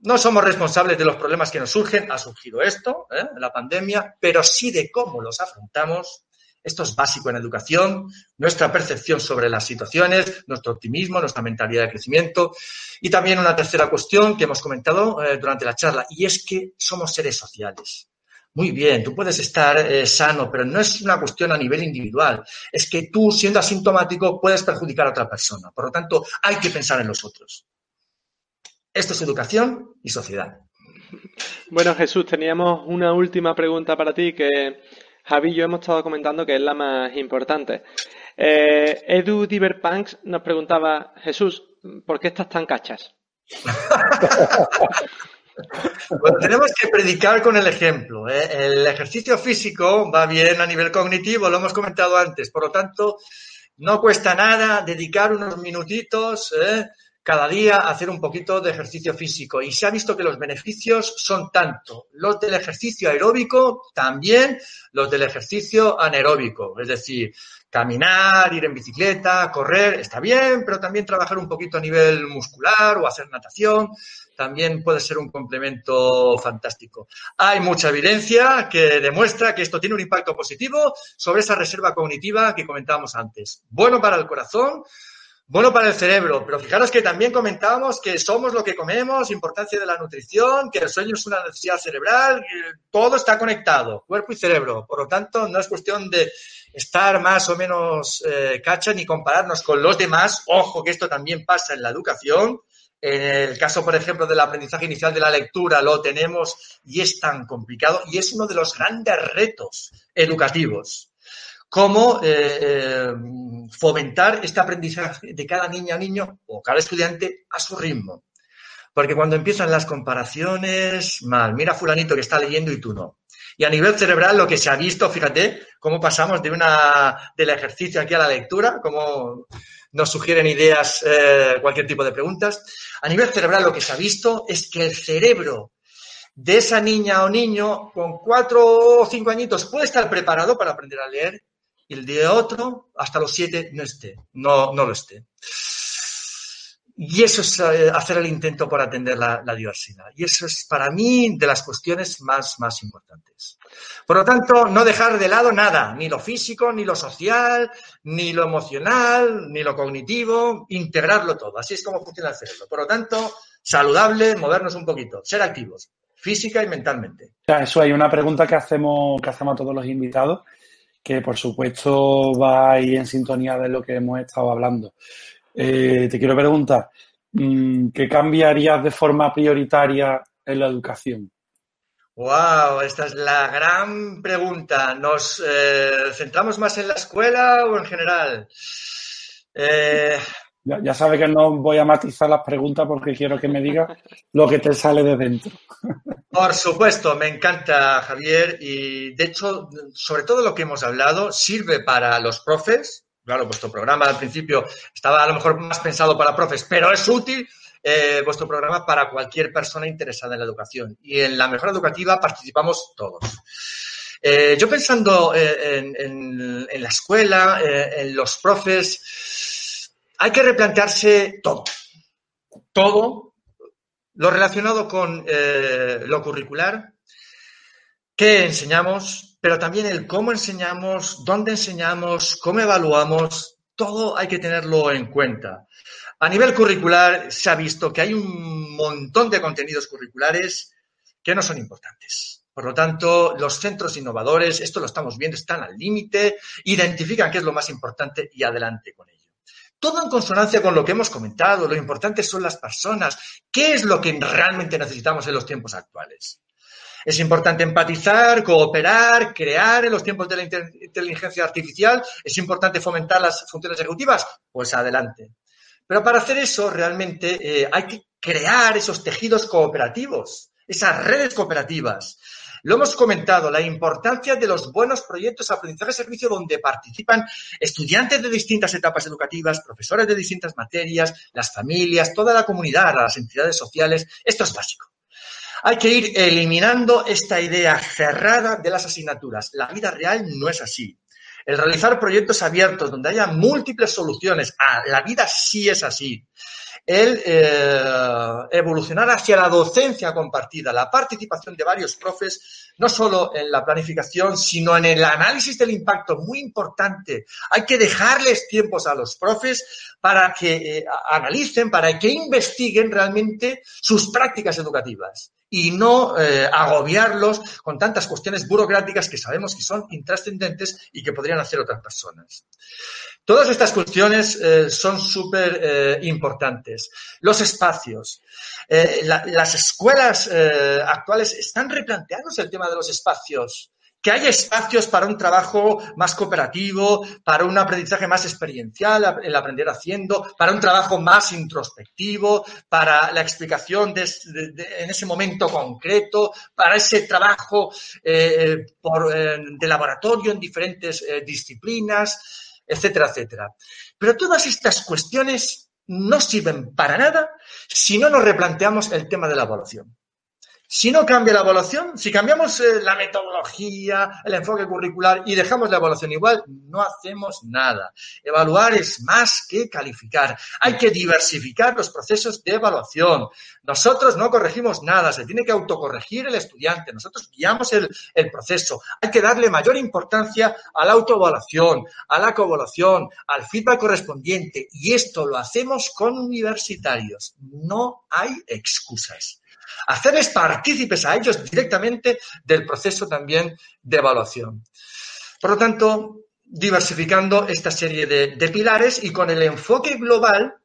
no somos responsables de los problemas que nos surgen, ha surgido esto, ¿eh? la pandemia, pero sí de cómo los afrontamos. Esto es básico en educación, nuestra percepción sobre las situaciones, nuestro optimismo, nuestra mentalidad de crecimiento. Y también una tercera cuestión que hemos comentado eh, durante la charla, y es que somos seres sociales. Muy bien, tú puedes estar eh, sano, pero no es una cuestión a nivel individual. Es que tú, siendo asintomático, puedes perjudicar a otra persona. Por lo tanto, hay que pensar en los otros. Esto es educación y sociedad. Bueno, Jesús, teníamos una última pregunta para ti que Javi y yo hemos estado comentando que es la más importante. Eh, Edu Diverpunks nos preguntaba, Jesús, ¿por qué estás tan cachas? Bueno, tenemos que predicar con el ejemplo. ¿eh? El ejercicio físico va bien a nivel cognitivo, lo hemos comentado antes. Por lo tanto, no cuesta nada dedicar unos minutitos ¿eh? cada día a hacer un poquito de ejercicio físico. Y se ha visto que los beneficios son tanto los del ejercicio aeróbico, también los del ejercicio anaeróbico. Es decir, caminar, ir en bicicleta, correr, está bien, pero también trabajar un poquito a nivel muscular o hacer natación también puede ser un complemento fantástico. Hay mucha evidencia que demuestra que esto tiene un impacto positivo sobre esa reserva cognitiva que comentábamos antes. Bueno para el corazón, bueno para el cerebro, pero fijaros que también comentábamos que somos lo que comemos, importancia de la nutrición, que el sueño es una necesidad cerebral, todo está conectado, cuerpo y cerebro. Por lo tanto, no es cuestión de estar más o menos eh, cacha ni compararnos con los demás. Ojo que esto también pasa en la educación. En el caso, por ejemplo, del aprendizaje inicial de la lectura, lo tenemos y es tan complicado y es uno de los grandes retos educativos. Cómo eh, eh, fomentar este aprendizaje de cada niña, niño o cada estudiante a su ritmo. Porque cuando empiezan las comparaciones, mal, mira fulanito que está leyendo y tú no. Y a nivel cerebral lo que se ha visto, fíjate, cómo pasamos de una del ejercicio aquí a la lectura, cómo nos sugieren ideas, eh, cualquier tipo de preguntas. A nivel cerebral lo que se ha visto es que el cerebro de esa niña o niño con cuatro o cinco añitos puede estar preparado para aprender a leer y el de otro hasta los siete no esté, no, no lo esté. Y eso es eh, hacer el intento por atender la, diversidad. Y eso es para mí de las cuestiones más, más importantes. Por lo tanto, no dejar de lado nada, ni lo físico, ni lo social, ni lo emocional, ni lo cognitivo, integrarlo todo. Así es como funciona el cerebro. Por lo tanto, saludable, movernos un poquito, ser activos, física y mentalmente. Eso hay una pregunta que hacemos, que hacemos a todos los invitados, que por supuesto va en sintonía de lo que hemos estado hablando. Eh, te quiero preguntar, mm, ¿qué cambiarías de forma prioritaria en la educación? Wow, esta es la gran pregunta. ¿Nos eh, centramos más en la escuela o en general? Eh... Ya, ya sabes que no voy a matizar las preguntas porque quiero que me digas lo que te sale de dentro. Por supuesto, me encanta Javier y de hecho, sobre todo lo que hemos hablado sirve para los profes, claro, vuestro programa al principio estaba a lo mejor más pensado para profes, pero es útil eh, vuestro programa para cualquier persona interesada en la educación. Y en la mejora educativa participamos todos. Eh, yo pensando eh, en, en, la escuela, en los profes, hay que replantearse todo. Todo lo relacionado con lo curricular, qué enseñamos, pero también el cómo enseñamos, dónde enseñamos, cómo evaluamos, todo hay que tenerlo en cuenta. A nivel curricular se ha visto que hay un montón de contenidos curriculares que no son importantes. Por lo tanto, los centros innovadores, esto lo estamos viendo, están al límite, identifican qué es lo más importante y adelante con ello. Todo en consonancia con lo que hemos comentado, lo importante son las personas, qué es lo que realmente necesitamos en los tiempos actuales. Es importante empatizar, cooperar, crear en los tiempos de la inteligencia artificial. Es importante fomentar las funciones ejecutivas. Pues adelante. Pero para hacer eso realmente eh, hay que crear esos tejidos cooperativos, esas redes cooperativas. Lo hemos comentado, la importancia de los buenos proyectos aprendizaje-servicio donde participan estudiantes de distintas etapas educativas, profesores de distintas materias, las familias, toda la comunidad, las entidades sociales. Esto es básico. Hay que ir eliminando esta idea cerrada de las asignaturas. La vida real no es así. El realizar proyectos abiertos donde haya múltiples soluciones. Ah, la vida sí es así el eh, evolucionar hacia la docencia compartida, la participación de varios profes, no solo en la planificación, sino en el análisis del impacto, muy importante. Hay que dejarles tiempos a los profes para que eh, analicen, para que investiguen realmente sus prácticas educativas y no eh, agobiarlos con tantas cuestiones burocráticas que sabemos que son intrascendentes y que podrían hacer otras personas. Todas estas cuestiones eh, son súper eh, importantes. Los espacios. Las escuelas actuales están replanteándose el tema de los espacios. Que haya espacios para un trabajo más cooperativo, para un aprendizaje más experiencial, el aprender haciendo, para un trabajo más introspectivo, para la explicación en ese momento concreto, para ese trabajo de laboratorio en diferentes disciplinas etcétera, etcétera. Pero todas estas cuestiones no sirven para nada si no nos replanteamos el tema de la evaluación. Si no cambia la evaluación, si cambiamos eh, la metodología, el enfoque curricular y dejamos la evaluación igual, no hacemos nada. Evaluar es más que calificar. Hay que diversificar los procesos de evaluación. Nosotros no corregimos nada, se tiene que autocorregir el estudiante. Nosotros guiamos el, el proceso. Hay que darle mayor importancia a la autoevaluación, a la coevaluación, al feedback correspondiente. Y esto lo hacemos con universitarios. No hay excusas hacerles partícipes a ellos directamente del proceso también de evaluación. Por lo tanto, diversificando esta serie de, pilares y con el enfoque global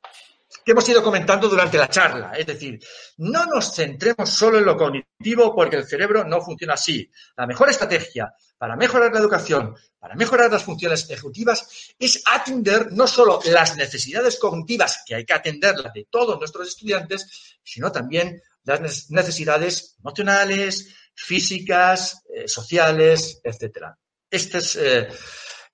que hemos ido comentando durante la charla. Es decir, no nos centremos solo en lo cognitivo porque el cerebro no funciona así. La mejor estrategia para mejorar la educación, para mejorar las funciones ejecutivas, es atender no solo las necesidades cognitivas, que hay que atenderlas de todos nuestros estudiantes, sino también las necesidades emocionales, físicas, eh, sociales, etcétera. Esta es eh,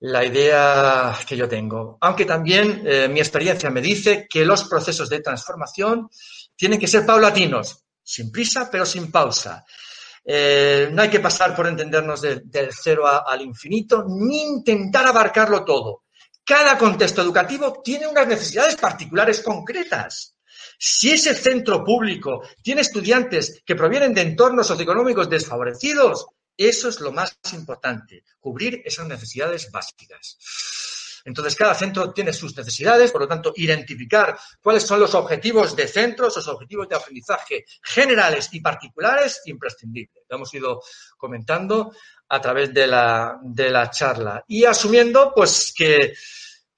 la idea que yo tengo. Aunque también eh, mi experiencia me dice que los procesos de transformación tienen que ser paulatinos, sin prisa, pero sin pausa. no hay que pasar por entendernos del cero al infinito, ni intentar abarcarlo todo. Cada contexto educativo tiene unas necesidades particulares concretas. Si ese centro público tiene estudiantes que provienen de entornos socioeconómicos desfavorecidos, eso es lo más importante, cubrir esas necesidades básicas. Entonces, cada centro tiene sus necesidades, por lo tanto, identificar cuáles son los objetivos de centros, los objetivos de aprendizaje generales y particulares, imprescindible. Lo hemos ido comentando a través de la, de la charla. Y asumiendo, pues, que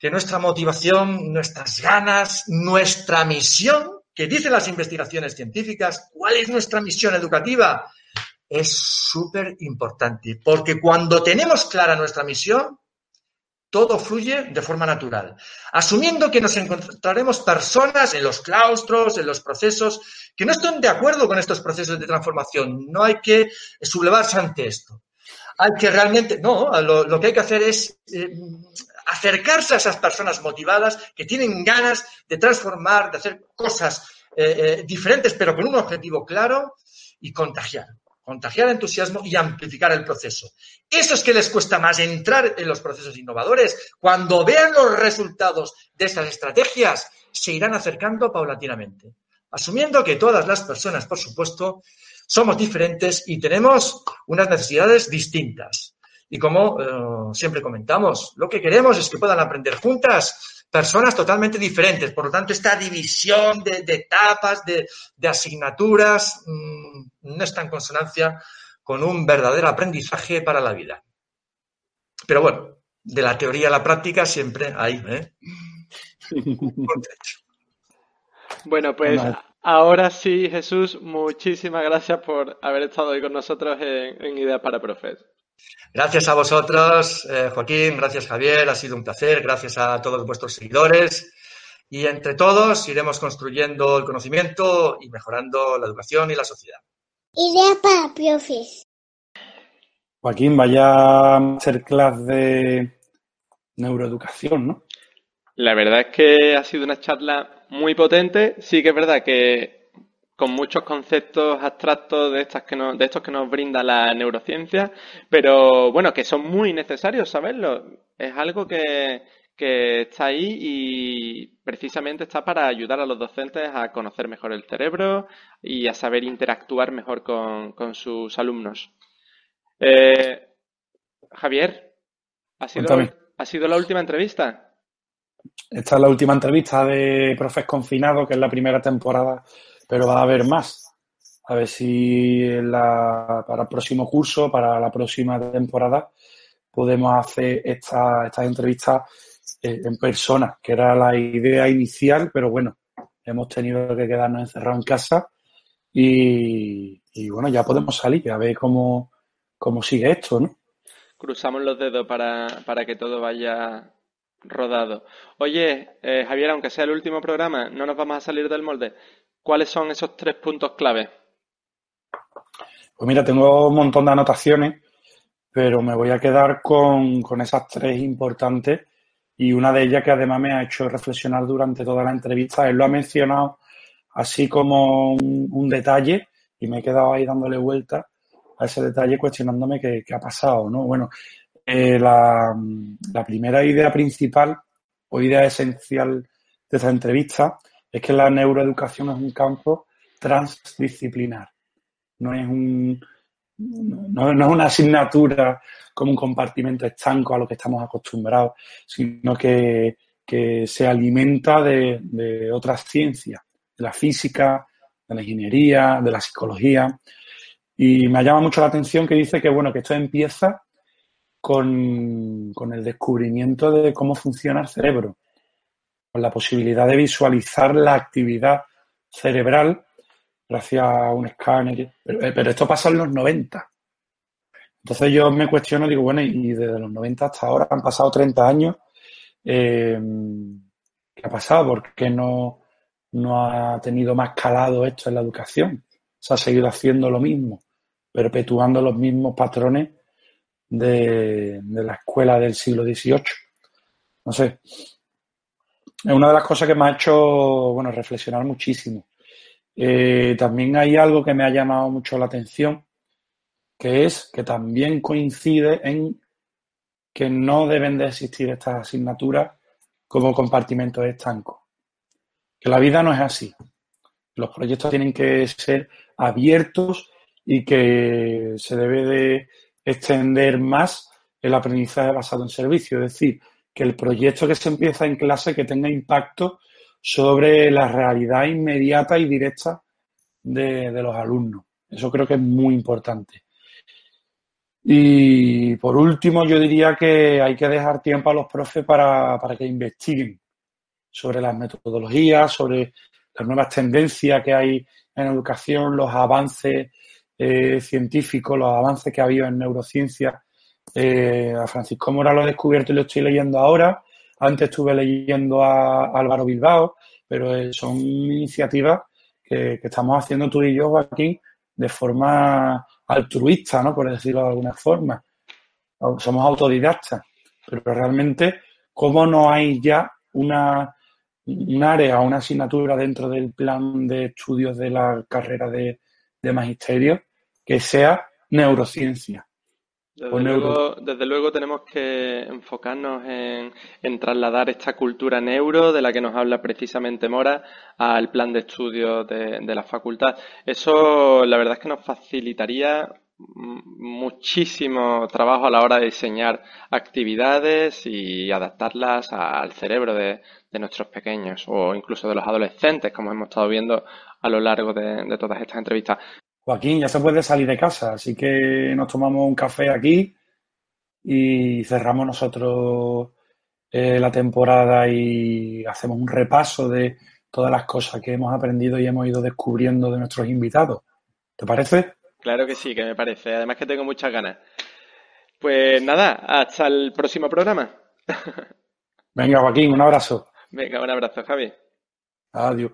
que nuestra motivación, nuestras ganas, nuestra misión, que dicen las investigaciones científicas, cuál es nuestra misión educativa, es súper importante, porque cuando tenemos clara nuestra misión, todo fluye de forma natural. Asumiendo que nos encontraremos personas en los claustros, en los procesos, que no estén de acuerdo con estos procesos de transformación. No hay que sublevarse ante esto. Hay que realmente, no, lo, que hay que hacer es eh, acercarse a esas personas motivadas que tienen ganas de transformar, de hacer cosas eh, eh, diferentes, pero con un objetivo claro y contagiar. Contagiar entusiasmo y amplificar el proceso. Eso es que les cuesta más entrar en los procesos innovadores. Cuando vean los resultados de estas estrategias, se irán acercando paulatinamente. Asumiendo que todas las personas, por supuesto, somos diferentes y tenemos unas necesidades distintas. Y como eh, siempre comentamos, lo que queremos es que puedan aprender juntas, personas totalmente diferentes. Por lo tanto, esta división de, de etapas, de, de asignaturas, mmm, no está en consonancia con un verdadero aprendizaje para la vida. Pero bueno, de la teoría a la práctica siempre hay. ¿eh? bueno, pues ahora sí, Jesús, muchísimas gracias por haber estado hoy con nosotros en, en Ideas para Profes. Gracias a vosotros, eh, Joaquín, gracias Javier, ha sido un placer, gracias a todos vuestros seguidores y entre todos iremos construyendo el conocimiento y mejorando la educación y la sociedad. Idea para profes. Joaquín, vaya masterclass de neuroeducación, ¿no? La verdad es que ha sido una charla muy potente. Sí que es verdad que con muchos conceptos abstractos de, estas que nos, de estos que nos brinda la neurociencia, pero bueno, que son muy necesarios saberlo. Es algo que, que está ahí y precisamente está para ayudar a los docentes a conocer mejor el cerebro y a saber interactuar mejor con, con sus alumnos. Eh, Javier, ¿ha sido, Cuéntame. ¿ha sido la última entrevista? Esta es la última entrevista de Profes Confinados, que es la primera temporada, pero va a haber más. A ver si para el próximo curso, para la próxima temporada, podemos hacer esta- estas entrevistas eh, en persona, que era la idea inicial, pero bueno, hemos tenido que quedarnos encerrados en casa y, y bueno, ya podemos salir, a ver cómo, cómo sigue esto, ¿no? Cruzamos los dedos para, para que todo vaya rodado. Oye, eh, Javier, aunque sea el último programa, no nos vamos a salir del molde. ¿Cuáles son esos tres puntos clave? Pues mira, tengo un montón de anotaciones, pero me voy a quedar con, con esas tres importantes y una de ellas que además me ha hecho reflexionar durante toda la entrevista. Él lo ha mencionado así como un, detalle y me he quedado ahí dándole vuelta a ese detalle cuestionándome qué, qué ha pasado, ¿no? Bueno, eh, la, la primera idea principal o idea esencial de esta entrevista es que la neuroeducación es un campo transdisciplinar. No es un, no, es una asignatura como un compartimento estanco a lo que estamos acostumbrados, sino que, que se alimenta de, de otras ciencias, de la física, de la ingeniería, de la psicología. Y me llama mucho la atención que dice que, bueno, que esto empieza con, con el descubrimiento de cómo funciona el cerebro, con la posibilidad de visualizar la actividad cerebral gracias a un escáner. Pero, eh, esto pasa en los 90. Entonces yo me cuestiono, digo, bueno, y desde los 90 hasta ahora han pasado 30 años. eh, ¿Qué ha pasado? ¿Por qué no, no ha tenido más calado esto en la educación? Se ha seguido haciendo lo mismo, perpetuando los mismos patrones de, de la escuela del siglo XVIII. No sé. Es una de las cosas que me ha hecho, bueno, reflexionar muchísimo. Eh, también hay algo que me ha llamado mucho la atención, que es que también coincide en que no deben de existir estas asignaturas como compartimentos estancos. Que la vida no es así. Los proyectos tienen que ser abiertos y que se debe de extender más el aprendizaje basado en servicio. Es decir, que el proyecto que se empieza en clase que tenga impacto sobre la realidad inmediata y directa de, de los alumnos. Eso creo que es muy importante. Y por último, yo diría que hay que dejar tiempo a los profes para, para que investiguen sobre las metodologías, sobre las nuevas tendencias que hay en educación, los avances eh, científicos, los avances que ha habido en neurociencia. Eh, a Francisco Mora lo he descubierto y lo estoy leyendo ahora. Antes estuve leyendo a Álvaro Bilbao, pero eh, son iniciativas que, estamos haciendo tú y yo, Joaquín, de forma altruista, ¿no? Por decirlo de alguna forma. Somos autodidactas, pero realmente, ¿cómo no hay ya una, un área, una asignatura dentro del plan de estudios de la carrera de magisterio que sea neurociencia? Desde luego, desde luego tenemos que enfocarnos en, en trasladar esta cultura neuro de la que nos habla precisamente Mora al plan de estudios de, de la facultad. Eso la verdad es que nos facilitaría muchísimo trabajo a la hora de diseñar actividades y adaptarlas a- al cerebro de, de nuestros pequeños o incluso de los adolescentes, como hemos estado viendo a lo largo de, de todas estas entrevistas. Joaquín, ya se puede salir de casa, así que nos tomamos un café aquí y cerramos nosotros eh, la temporada y hacemos un repaso de todas las cosas que hemos aprendido y hemos ido descubriendo de nuestros invitados. ¿Te parece? Claro que sí, que me parece. Además que tengo muchas ganas. Pues nada, hasta el próximo programa. Venga, Joaquín, un abrazo. Venga, un abrazo, Javi. Adiós.